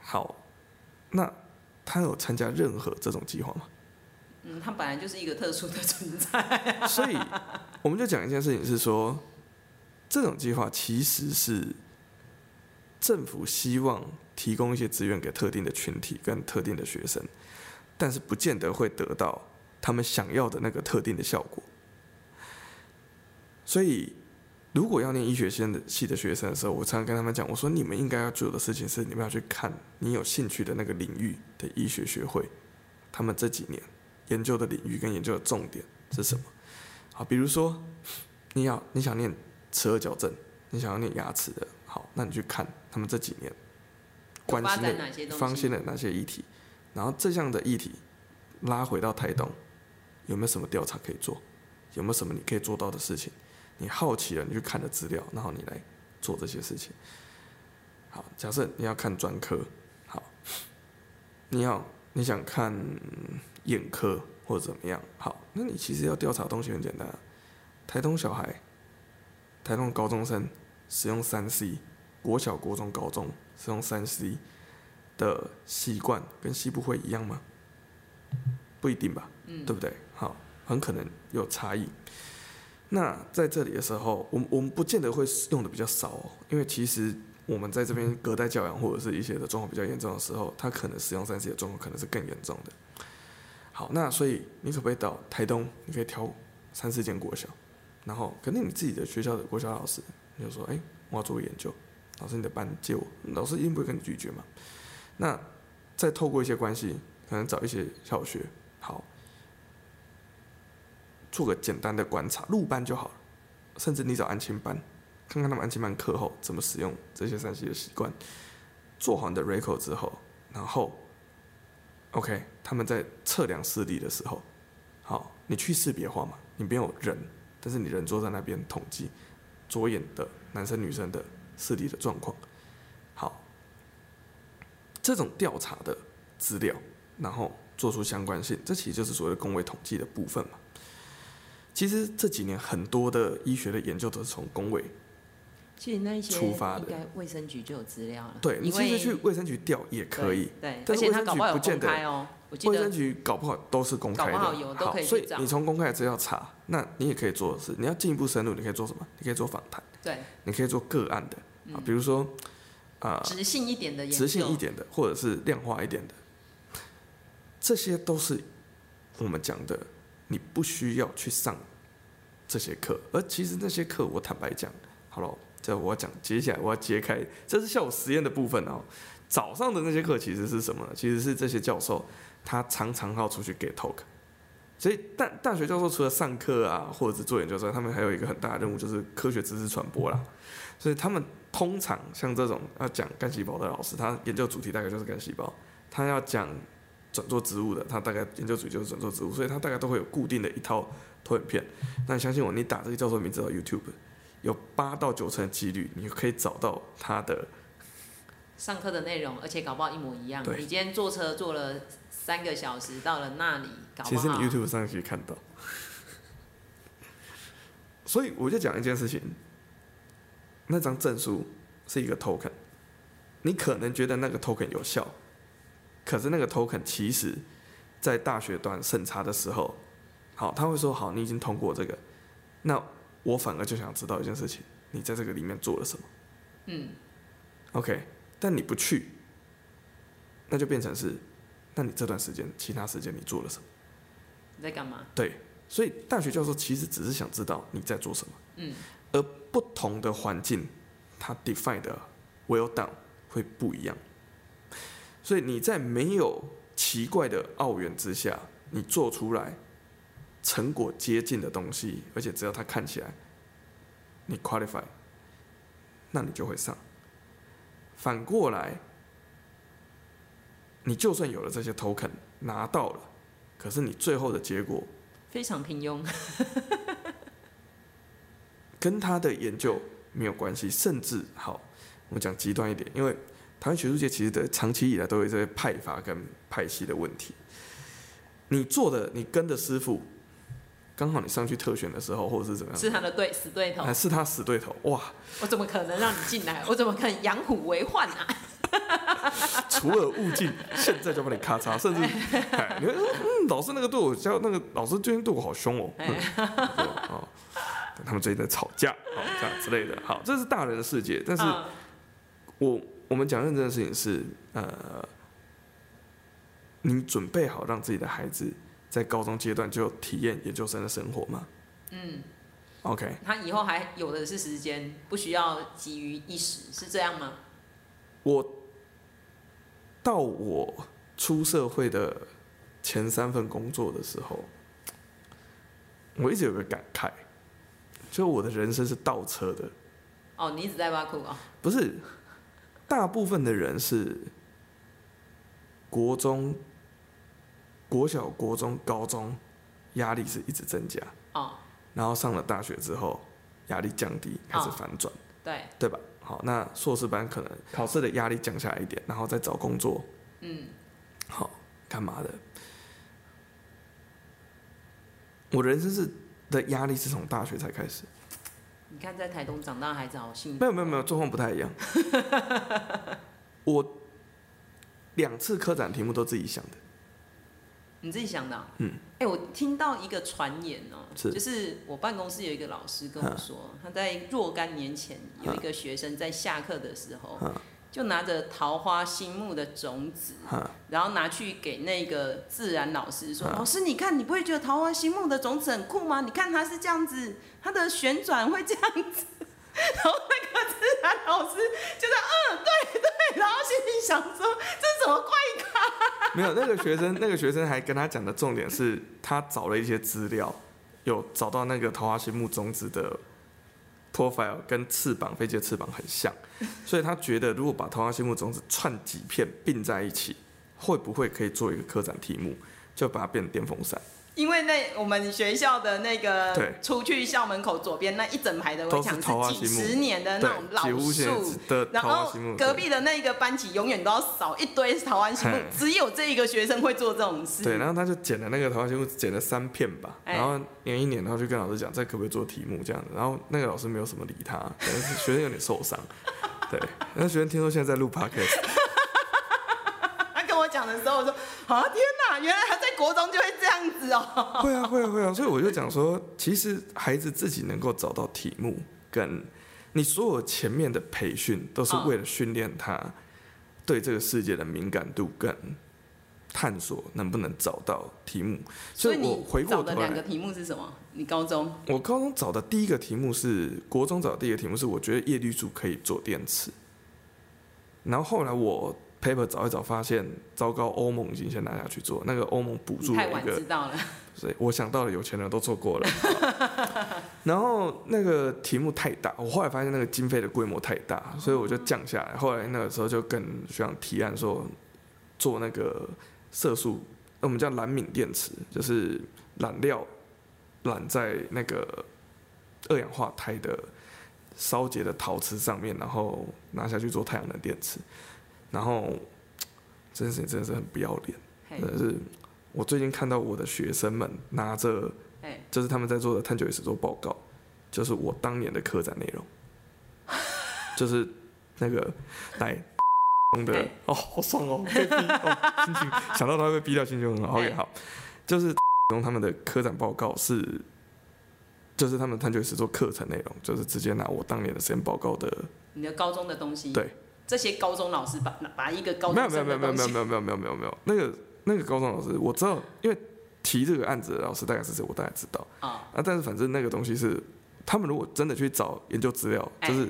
Speaker 1: 好，那他有参加任何这种计划吗？
Speaker 2: 嗯，他本来就是一个特殊的存在。*laughs*
Speaker 1: 所以，我们就讲一件事情，是说，这种计划其实是政府希望。提供一些资源给特定的群体跟特定的学生，但是不见得会得到他们想要的那个特定的效果。所以，如果要念医学系的学生的时候，我常常跟他们讲，我说你们应该要做的事情是，你们要去看你有兴趣的那个领域的医学学会，他们这几年研究的领域跟研究的重点是什么？好，比如说你要你想念齿顎矫正，你想要念牙齿的，好，那你去看他们这几年。关心的、方心的哪些议题，然后这项的议题拉回到台东，有没有什么调查可以做？有没有什么你可以做到的事情？你好奇了，你去看的资料，然后你来做这些事情。好，假设你要看专科，好，你要你想看眼科或者怎么样？好，那你其实要调查的东西很简单，台东小孩、台东高中生使用三 C。国小、国中、高中使用三 C 的习惯跟西部会一样吗？不一定吧，嗯、对不对？好，很可能有差异。那在这里的时候，我们我们不见得会用的比较少哦，因为其实我们在这边隔代教养或者是一些的状况比较严重的时候，他可能使用三 C 的状况可能是更严重的。好，那所以你可不可以到台东？你可以挑三四间国小，然后肯定你自己的学校的国小老师，你就说：“哎，我要做研究。”老师，你的班借我，老师一定不会跟你拒绝嘛。那再透过一些关系，可能找一些小学，好，做个简单的观察，入班就好了。甚至你找安亲班，看看他们安亲班课后怎么使用这些三 C 的习惯。做好你的 record 之后，然后，OK，他们在测量视力的时候，好，你去识别化嘛，你没有人，但是你人坐在那边统计左眼的男生女生的。视力的状况，好，这种调查的资料，然后做出相关性，这其实就是所谓的公卫统计的部分嘛。其实这几年很多的医学的研究都是从公卫
Speaker 2: 其实那些
Speaker 1: 出发的，
Speaker 2: 应该卫生局就有资料了。
Speaker 1: 对，你其实去卫生局调也可以。
Speaker 2: 对，
Speaker 1: 但是卫生局不见得
Speaker 2: 哦。
Speaker 1: 卫生局搞不好都是公开的。
Speaker 2: 好，好，
Speaker 1: 所以你从公开的资料查，那你也可以做的是，你要进一步深入，你可以做什么？你可以做访谈。
Speaker 2: 对。
Speaker 1: 你可以做个案的啊，比如说啊，
Speaker 2: 直性一点的，
Speaker 1: 直性一点的，或者是量化一点的，这些都是我们讲的，你不需要去上这些课，而其实那些课，我坦白讲，好了。这我要讲，接下来我要揭开，这是下午实验的部分哦。早上的那些课其实是什么呢？其实是这些教授他常常要出去给 talk，所以大大学教授除了上课啊，或者是做研究之外，他们还有一个很大的任务，就是科学知识传播啦。所以他们通常像这种要讲干细胞的老师，他研究主题大概就是干细胞；他要讲转做植物的，他大概研究主题就是转做植物，所以他大概都会有固定的一套投影片。那相信我，你打这个教授名字到 YouTube。有八到九成的几率，你可以找到他的
Speaker 2: 上课的内容，而且搞不好一模一样。你今天坐车坐了三个小时，到了那里，搞不好。
Speaker 1: 其实你 YouTube 上可以看到。*laughs* 所以我就讲一件事情，那张证书是一个 token，你可能觉得那个 token 有效，可是那个 token 其实，在大学端审查的时候，好，他会说好，你已经通过这个，那。我反而就想知道一件事情，你在这个里面做了什么？嗯，OK，但你不去，那就变成是，那你这段时间其他时间你做了什么？
Speaker 2: 你在干嘛？
Speaker 1: 对，所以大学教授其实只是想知道你在做什么。
Speaker 2: 嗯，
Speaker 1: 而不同的环境，它 define 的 well done 会不一样。所以你在没有奇怪的奥缘之下，你做出来。成果接近的东西，而且只要它看起来你 qualify，那你就会上。反过来，你就算有了这些 token 拿到了，可是你最后的结果
Speaker 2: 非常平庸，*laughs*
Speaker 1: 跟他的研究没有关系，甚至好，我们讲极端一点，因为台湾学术界其实的长期以来都有这些派阀跟派系的问题。你做的，你跟的师傅。刚好你上去特选的时候，或者是怎么样？
Speaker 2: 是他的对死对头，
Speaker 1: 还是他死对头？哇！
Speaker 2: 我怎么可能让你进来？我怎么可能养虎为患啊？*laughs*
Speaker 1: 除了勿进，现在就把你咔嚓，甚至哎，你会说，嗯，老师那个对我教那个老师最近对我好凶哦，嗯哦，他们最近在吵架，好这样之类的。好，这是大人的世界，但是我我们讲认真的事情是，呃，你准备好让自己的孩子。在高中阶段就体验研究生的生活吗？
Speaker 2: 嗯
Speaker 1: ，OK。
Speaker 2: 他以后还有的是时间，不需要急于一时，是这样吗？
Speaker 1: 我到我出社会的前三份工作的时候，我一直有个感慨，就我的人生是倒车的。
Speaker 2: 哦，你一直在挖苦啊？
Speaker 1: 不是，大部分的人是国中。国小、国中、高中，压力是一直增加。
Speaker 2: 哦。
Speaker 1: 然后上了大学之后，压力降低，开始反转。
Speaker 2: 对。
Speaker 1: 对吧？好，那硕士班可能考试的压力降下来一点，然后再找工作。
Speaker 2: 嗯。
Speaker 1: 好，干嘛的？我人生是的压力是从大学才开始。
Speaker 2: 你看，在台东长大的孩子好幸福。
Speaker 1: 没有没有没有，状况不太一样。*laughs* 我两次科展题目都自己想的。
Speaker 2: 你自己想的、啊？
Speaker 1: 嗯，
Speaker 2: 哎、欸，我听到一个传言哦、喔，就是我办公室有一个老师跟我说，他在若干年前有一个学生在下课的时候，就拿着桃花心木的种子，然后拿去给那个自然老师说：“老师，你看，你不会觉得桃花心木的种子很酷吗？你看它是这样子，它的旋转会这样子。” *laughs* 然后那个自然老师就在嗯，对对，然后心里想说，这是什么怪咖？
Speaker 1: 没有，那个学生，那个学生还跟他讲的重点是他找了一些资料，有找到那个桃花心木种子的 profile 跟翅膀飞机的翅膀很像，*laughs* 所以他觉得如果把桃花心木种子串几片并在一起，会不会可以做一个科展题目？就把它变成电风扇。
Speaker 2: 因为那我们学校的那个
Speaker 1: 对。
Speaker 2: 出去校门口左边那一整排的围
Speaker 1: 墙是
Speaker 2: 几十年的那
Speaker 1: 种
Speaker 2: 老现
Speaker 1: 树的，
Speaker 2: 然
Speaker 1: 后
Speaker 2: 隔壁的那个班级永远都要扫一堆桃花心木
Speaker 1: 嘿，
Speaker 2: 只有这一个学生会做这种事。
Speaker 1: 对，然后他就捡了那个桃花心木，捡了三片吧，
Speaker 2: 哎。
Speaker 1: 然后粘一粘，然后就跟老师讲，这可不可以做题目这样子，然后那个老师没有什么理他，*laughs* 可能是学生有点受伤，对，那学生听说现在在录 podcast，
Speaker 2: 他跟我讲的时候，我说啊天哪，原来他在国中就会这样子哦。
Speaker 1: 会啊会啊会啊，所以我就讲说，其实孩子自己能够找到题目，跟你所有前面的培训都是为了训练他对这个世界的敏感度跟探索能不能找到题目。
Speaker 2: 所以
Speaker 1: 我
Speaker 2: 你
Speaker 1: 回过头来，
Speaker 2: 两个题目是什么？你高中
Speaker 1: 我高中找的第一个题目是国中找的第一个题目是，我觉得叶绿素可以做电池。然后后来我 paper 找一找，发现糟糕，欧盟已经先拿下去做，那个欧盟补助
Speaker 2: 太
Speaker 1: 了一个
Speaker 2: 晚知道了。
Speaker 1: 所以我想到了，有钱人都做过了。*laughs* 然后那个题目太大，我后来发现那个经费的规模太大，所以我就降下来。后来那个时候就跟学长提案说，做那个色素，我们叫蓝敏电池，就是染料染在那个二氧化钛的烧结的陶瓷上面，然后拿下去做太阳能电池。然后这件事情真的是很不要脸，
Speaker 2: 嘿。
Speaker 1: 真的是。我最近看到我的学生们拿着，
Speaker 2: 嘿。
Speaker 1: 就是他们在做的探究与实作报告，就是我当年的科展内容，*laughs* 就是那个来 *laughs* 的。哦，好爽哦，被逼哦，心情 *laughs* 想到他会被逼掉心情很好，OK 好，就是用他们的科展报告是，就是他们探究与实作课程内容，就是直接拿我当年的实验报告的，
Speaker 2: 你的高中的东西。
Speaker 1: 对。
Speaker 2: 这些高中老师把把一个高
Speaker 1: 没有
Speaker 2: 中
Speaker 1: 没有没有
Speaker 2: 生的东西，
Speaker 1: 没有没有没有没有没有没有那个那个高中老师我知道，因为提这个案子的老师大概是谁，我大概知道。
Speaker 2: 啊，
Speaker 1: 啊，但是反正那个东西是，他们如果真的去找研究资料，
Speaker 2: 哎。
Speaker 1: 就是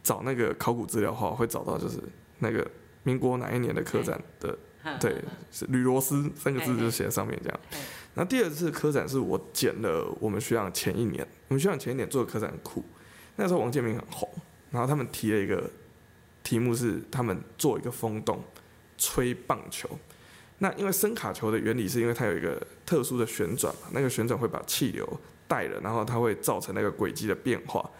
Speaker 1: 找那个考古资料的话，会找到就是那个民国哪一年的科展的，
Speaker 2: 哼
Speaker 1: 对，是铝螺丝三个字就写在上面这样。
Speaker 2: 哎。
Speaker 1: 然后第二次科展是我捡了我们学校前一年，我们学校前一年做的科展很酷，那时候王建民很红，然后他们提了一个题目是他们做一个风洞吹棒球。那因为声卡球的原理是因为它有一个特殊的旋转嘛，那个旋转会把气流带了，然后它会造成那个轨迹的变化，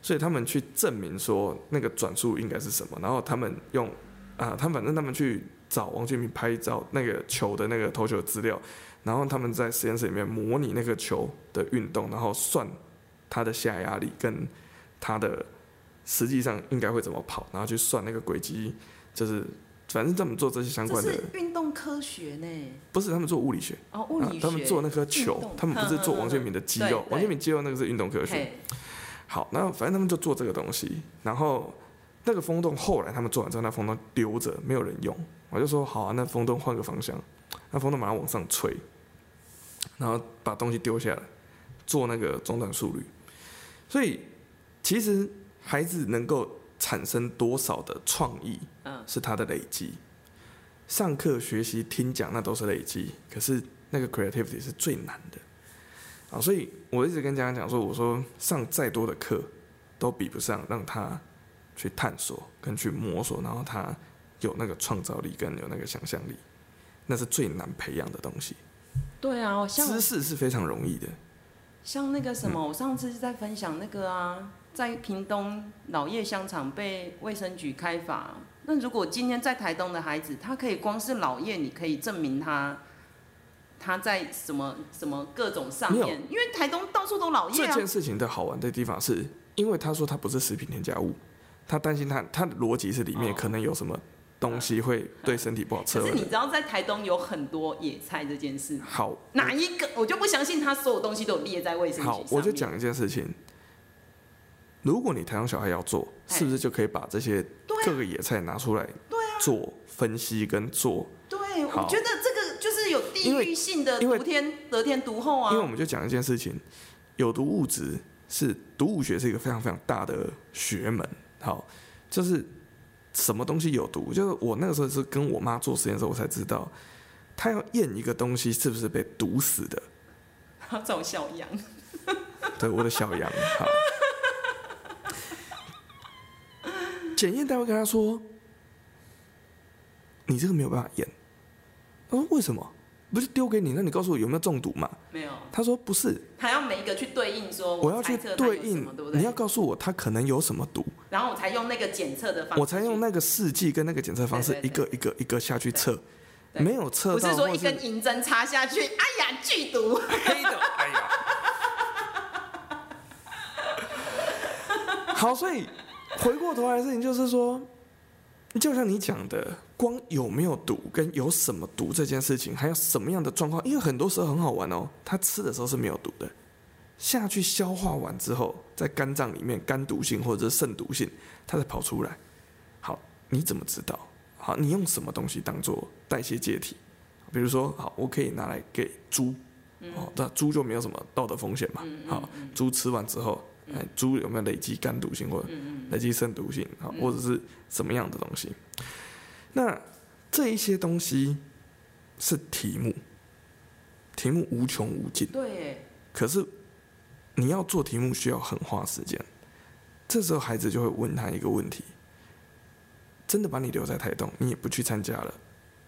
Speaker 1: 所以他们去证明说那个转速应该是什么，然后他们用啊、他们反正他们去找王建民拍照那个球的那个投球资料，然后他们在实验室里面模拟那个球的运动，然后算它的下压力跟它的实际上应该会怎么跑，然后去算那个轨迹，就是。反正他们做这些相关的，
Speaker 2: 运动科学呢。
Speaker 1: 不是他们做物理学，
Speaker 2: 哦，物理学。
Speaker 1: 啊、他们做那颗球，他们不是做王建民的肌肉，王建民肌肉那个是运动科学。
Speaker 2: 嘿
Speaker 1: 好，那反正他们就做这个东西，然后那个风洞后来他们做完之后，那风洞丢着没有人用，我就说好啊，那风洞换个方向，那风洞马上往上吹，然后把东西丢下来，做那个中断速率。所以其实孩子能够。产生多少的创意，嗯是他的累积。上课学习听讲那都是累积，可是那个 creativity 是最难的啊！所以我一直跟家长讲说，我说上再多的课都比不上让他去探索跟去摸索，然后他有那个创造力跟有那个想象力，那是最难培养的东西。
Speaker 2: 对啊，像
Speaker 1: 知识是非常容易的。
Speaker 2: 像那个什么，我上次是在分享那个啊。在屏东老叶香肠被卫生局开罚，那如果今天在台东的孩子，他可以光是老叶，你可以证明他他在什么什么各种上面，因为台东到处都老叶啊。
Speaker 1: 这件事情的好玩的地方是，因为他说他不是食品添加物，他担心他他的逻辑是里面可能有什么东西会对身体不好吃。
Speaker 2: 可是你知道在台东有很多野菜这件事，
Speaker 1: 好，
Speaker 2: 哪一个我就不相信他所有东西都有列在卫生局。
Speaker 1: 好，我就讲一件事情。如果你台湾小孩要做，是不是就可以把这些各个野菜拿出来做分析跟做？
Speaker 2: 对，我觉得这个就是有地域性的得天得天独厚啊。
Speaker 1: 因为我们就讲一件事情，有毒物质是毒物学是一个非常非常大的学门。好，就是什么东西有毒？就是我那个时候是跟我妈做实验的时候，我才知道，她要验一个东西是不是被毒死的。*laughs*
Speaker 2: 找小羊。
Speaker 1: 对，我的小羊。好。检验单位跟他说：“你这个没有办法验。”他说：“为什么？”不是丢给你，那你告诉我有没有中毒嘛？
Speaker 2: 没有。
Speaker 1: 他说不是，
Speaker 2: 他要每一个去对应说，我，
Speaker 1: 我要去对应，对对你要告诉我他可能有什么毒，
Speaker 2: 然后我才用那个检测的方式，
Speaker 1: 我才用那个试剂跟那个检测方式一个一个一个下去测，没有测到，不
Speaker 2: 是说一根银针插下去，哎呀剧毒，
Speaker 1: 黑的，哎呀。*laughs* 好，所以回过头来的事情就是说，就像你讲的，光有没有毒跟有什么毒这件事情，还有什么样的状况，因为很多时候很好玩哦。它吃的时候是没有毒的，下去消化完之后，在肝脏里面肝毒性或者是肾毒性，它才跑出来。好，你怎么知道？好，你用什么东西当做代谢介体？比如说，好，我可以拿来给猪，哦，那猪就没有什么道德风险嘛。好，猪吃完之后。哎，猪有没有累积肝毒性或者累积肾毒性啊，或者是什么样的东西？那这一些东西是题目，题目无穷无尽。
Speaker 2: 对。
Speaker 1: 可是你要做题目需要很花时间，这时候孩子就会问他一个问题：真的把你留在台东，你也不去参加了，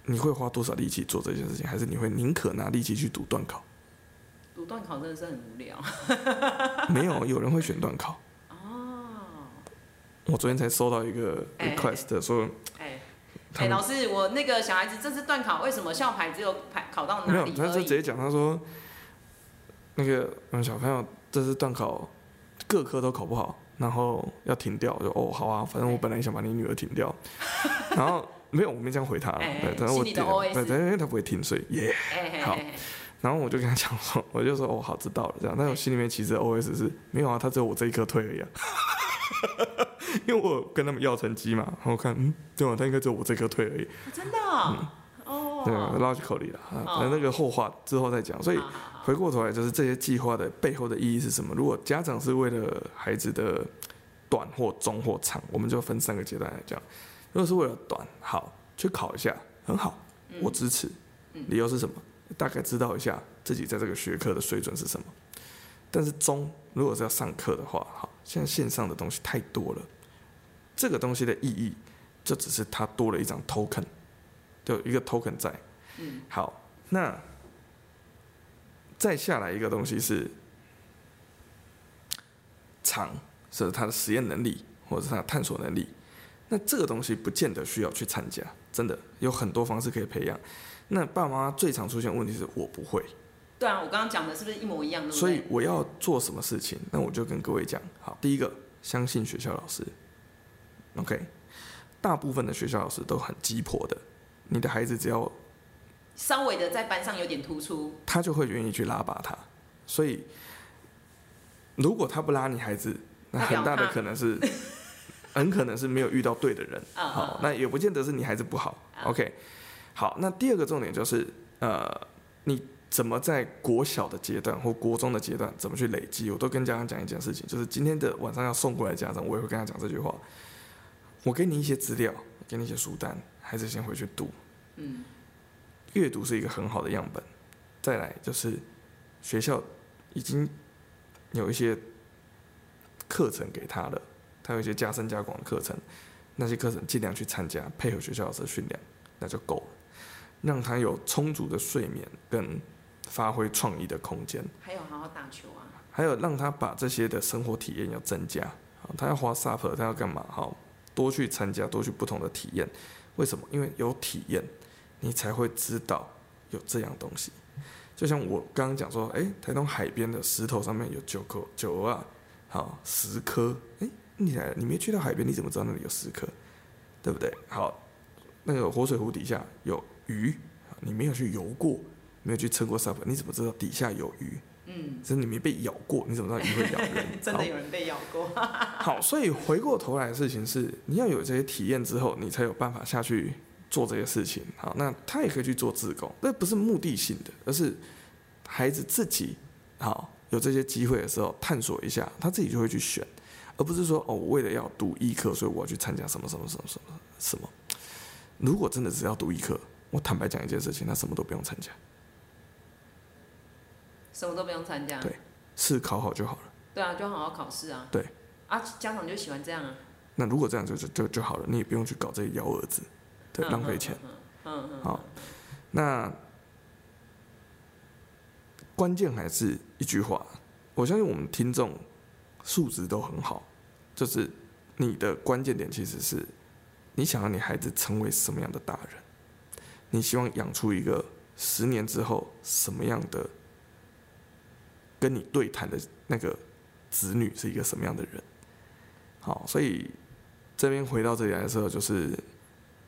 Speaker 1: 你会花多少力气做这件事情？还是你会宁可拿力气去读段考？
Speaker 2: 读段考真的是很无聊。*laughs*
Speaker 1: 没有，有人会选断考。哦。我昨天才收到一个 request 说，
Speaker 2: 哎，哎，老师，我那个小孩子这次段考为什么校牌只有排考到哪里？
Speaker 1: 没有，他就直接讲，他说那个嗯，小朋友这次段考各科都考不好，然后要停掉。我就哦，好啊，反正我本来想把你女儿停掉。然后没有，我没这样回他了。对，但是我点，对，因为他不会停，所以耶，好。然后我就跟他讲说，我就说哦，好，知道了这样。但我心里面其实 OS 是没有啊，他只有我这一颗退而已啊。*laughs* 因为我跟他们要成绩嘛，然后我看嗯，对啊，他应该只有我这颗退而已。
Speaker 2: 真的？哦。
Speaker 1: 嗯、对，logically 了啊，那个后话之后再讲。所以回过头来，就是这些计划的背后的意义是什么？如果家长是为了孩子的短或中或长，我们就分三个阶段来讲。如果是为了短，好，去考一下，很好，我支持。理由是什么？大概知道一下自己在这个学科的水准是什么，但是中如果是要上课的话，好，现在线上的东西太多了，这个东西的意义就只是它多了一张 token，就一个 token 在。嗯。好，那再下来一个东西是长，是它的实验能力或者是它的探索能力，那这个东西不见得需要去参加，真的有很多方式可以培养。那爸妈最常出现问题是我不会。
Speaker 2: 对啊，我刚刚讲的是不是一模一样的？
Speaker 1: 所以我要做什么事情？那我就跟各位讲，好，第一个，相信学校老师。OK，大部分的学校老师都很鸡婆的，你的孩子只要
Speaker 2: 稍微的在班上有点突出，
Speaker 1: 他就会愿意去拉拔他。所以，如果他不拉你孩子，那很大的可能是，很可能是没有遇到对的人。*laughs* 好，那也不见得是你孩子不好。OK。好，那第二个重点就是，呃，你怎么在国小的阶段或国中的阶段怎么去累积？我都跟家长讲一件事情，就是今天的晚上要送过来家长，我也会跟他讲这句话。我给你一些资料，给你一些书单，孩子先回去读。嗯，阅读是一个很好的样本。再来就是学校已经有一些课程给他了，他有一些加深加广的课程，那些课程尽量去参加，配合学校老师的训练，那就够了。让他有充足的睡眠跟发挥创意的空间，
Speaker 2: 还有好好打球啊，
Speaker 1: 还有让他把这些的生活体验要增加，他要滑 SUP，他要干嘛？好，多去参加，多去不同的体验。为什么？因为有体验，你才会知道有这样东西。就像我刚刚讲说，哎，台东海边的石头上面有九颗九啊，好十颗，哎，你来了，你没去到海边，你怎么知道那里有十颗？对不对？好，那个活水湖底下有。鱼，你没有去游过，没有去撑过沙盆，你怎么知道底下有鱼？嗯，只是你没被咬过，你怎么知道鱼会咬人？*laughs*
Speaker 2: 真的有人被咬过。*laughs*
Speaker 1: 好，所以回过头来的事情是，你要有这些体验之后，你才有办法下去做这些事情。好，那他也可以去做自工，那不是目的性的，而是孩子自己好有这些机会的时候探索一下，他自己就会去选，而不是说哦，我为了要读医科，所以我要去参加什么什么什么什么什么。如果真的只要读医科，我坦白讲一件事情，他什么都不用参加，
Speaker 2: 什么都不用参加，
Speaker 1: 对，试考好就好了。
Speaker 2: 对啊，就好好考试啊。
Speaker 1: 对。
Speaker 2: 啊，家长就喜欢这样啊。
Speaker 1: 那如果这样就就就就好了，你也不用去搞这些幺蛾子，对，浪费钱。
Speaker 2: 嗯嗯。
Speaker 1: 好，那关键还是一句话，我相信我们听众素质都很好，就是你的关键点其实是，你想要你孩子成为什么样的大人，你希望养出一个十年之后什么样的跟你对谈的那个子女是一个什么样的人。好，所以这边回到这里来的时候，就是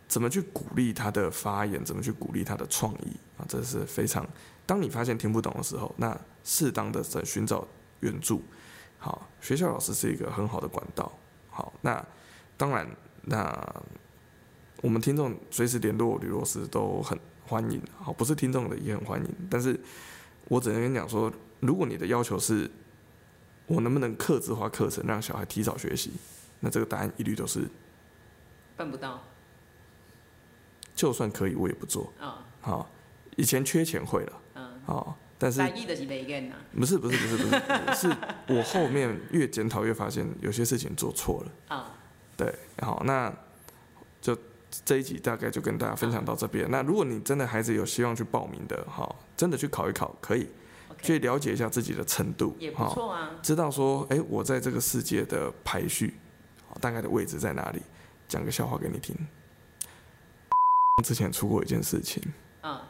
Speaker 1: 怎么去鼓励他的发言，怎么去鼓励他的创意啊，这是非常。当你发现听不懂的时候，那适当的在寻找援助。好，学校老师是一个很好的管道。好，那当然，那我们听众随时联络吕老师都很欢迎。好，不是听众的也很欢迎。但是我只能跟你讲说，如果你的要求是，我能不能克制化课程让小孩提早学习，那这个答案一律都是
Speaker 2: 办不到。
Speaker 1: 就算可以，我也不做。
Speaker 2: 啊、哦，
Speaker 1: 好，以前缺钱会了。哦，但是不是不是不是不是，是我后面越检讨越发现有些事情做错了。*laughs* 啊，对，好，那就这一集大概就跟大家分享到这边。那如果你真的孩子有希望去报名的，哈，真的去考一考可以，去了解一下自己的程度，
Speaker 2: 也不错啊。
Speaker 1: 知道说，哎，我在这个世界的排序，大概的位置在哪里？讲个笑话给你听。*laughs* 之前出过一件事情。嗯。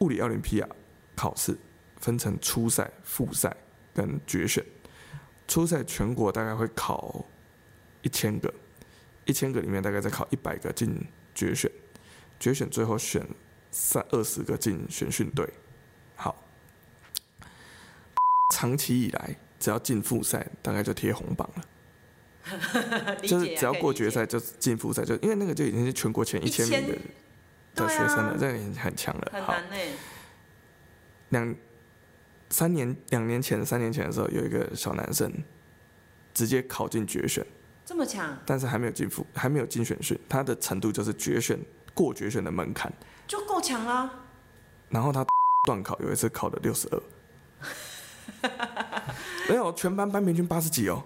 Speaker 1: 物理奥林匹亚考试分成初赛、复赛跟决选。初赛全国大概会考一千个，一千个里面大概再考一百个进决选，决选最后选三二十个进选训队。好，长期以来只要进复赛，大概就贴红榜了。*laughs* 就是只要过决赛就进复赛，就因为那个就已经是全国前一千名的。的学生了，这样已经很强了。
Speaker 2: 很难呢。
Speaker 1: 两三年两年前三年前的时候，有一个小男生直接考进决选，
Speaker 2: 这么强，
Speaker 1: 但是还没有进复，还没有进选训，他的程度就是决选过决选的门槛，
Speaker 2: 就够强了。
Speaker 1: 然后他段 *laughs* 考有一次考了六十二，*laughs* 没有全班班平均八十几哦。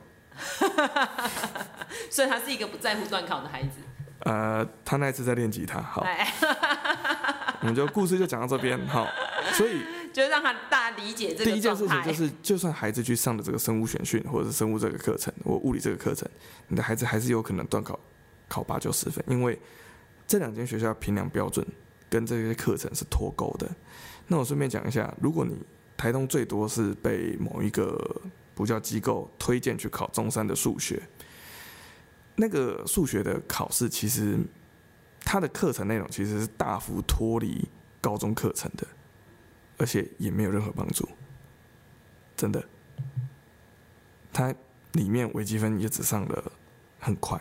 Speaker 1: *laughs*
Speaker 2: 所以他是一个不在乎段考的孩子。
Speaker 1: 呃，他那一次在练吉他，好，我们就故事就讲到这边，好，所以
Speaker 2: 就让他大家理解这个。
Speaker 1: 第一件事情就是，就算孩子去上的这个生物选训，或者是生物这个课程，或物理这个课程，你的孩子还是有可能断考考八九十分，因为这两间学校评量标准跟这些课程是脱钩的。那我顺便讲一下，如果你台东最多是被某一个补教机构推荐去考中山的数学。那个数学的考试，其实它的课程内容其实是大幅脱离高中课程的，而且也没有任何帮助，真的。它里面微积分也只上了很快，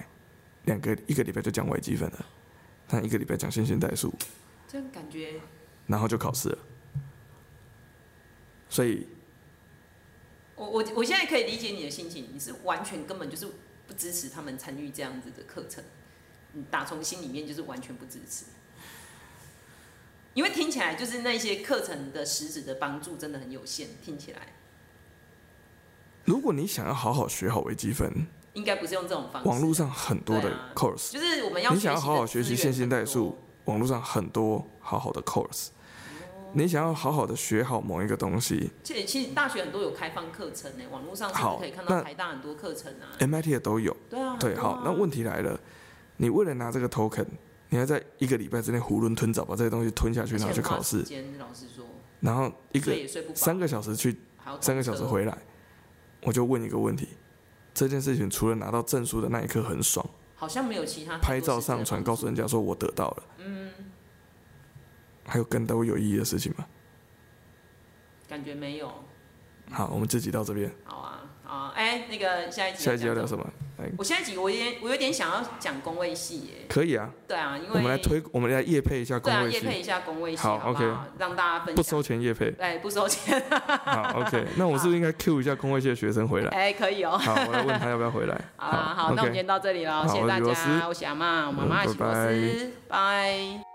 Speaker 1: 两个一个礼拜就讲微积分了，他一个礼拜讲线性代数，
Speaker 2: 这样感觉，
Speaker 1: 然后就考试了。所以，
Speaker 2: 我我我现在可以理解你的心情，你是完全根本就是。不支持他们参与这样子的课程，你打从心里面就是完全不支持，因为听起来就是那些课程的实质的帮助真的很有限，听起来。
Speaker 1: 如果你想要好好学好微积分，
Speaker 2: 应该不是用这种方式。
Speaker 1: 网络上很多的 course，
Speaker 2: 就是我们要
Speaker 1: 你想要好好学习线性代数，网络上很多好好的 course。你想要好好的学好某一个东西，
Speaker 2: 其实其实大学很多有开放课程呢，网络上是可以看到台大很多课程啊
Speaker 1: ，MIT 也都有。
Speaker 2: 对啊，
Speaker 1: 对，好，那问题来了，你为了拿这个 token，你要在一个礼拜之内囫囵吞枣把这些东西吞下去，然后去考试，然后一个三个小时去，三个小时回来，我就问一个问题，这件事情除了拿到证书的那一刻很爽，
Speaker 2: 好像没有其他
Speaker 1: 拍照上传告诉人家说我得到了，嗯。还有更多有意义的事情吗？
Speaker 2: 感觉没有。
Speaker 1: 好，我们这集到这边。
Speaker 2: 好啊，好啊，哎、欸，那个下一集。
Speaker 1: 下一集要聊什么？
Speaker 2: 我下一集我有点，我有点想要讲工位系耶。
Speaker 1: 可以啊。
Speaker 2: 对啊，因为
Speaker 1: 我们来推，我们来业配一下工位系。
Speaker 2: 对啊，业配一下工位系。
Speaker 1: 好，，OK。
Speaker 2: 让大家分享。
Speaker 1: 不收钱业配。
Speaker 2: 哎，不收钱。*laughs*
Speaker 1: 好，OK。那我是不是应该 Q 一下工位系的学生回来？
Speaker 2: 哎，可以哦。
Speaker 1: 好，我来问他要不要回来。*laughs*
Speaker 2: 好啊，好，那我们今天到这里了，谢谢大家。我是阿妈，我妈妈也是罗斯，拜。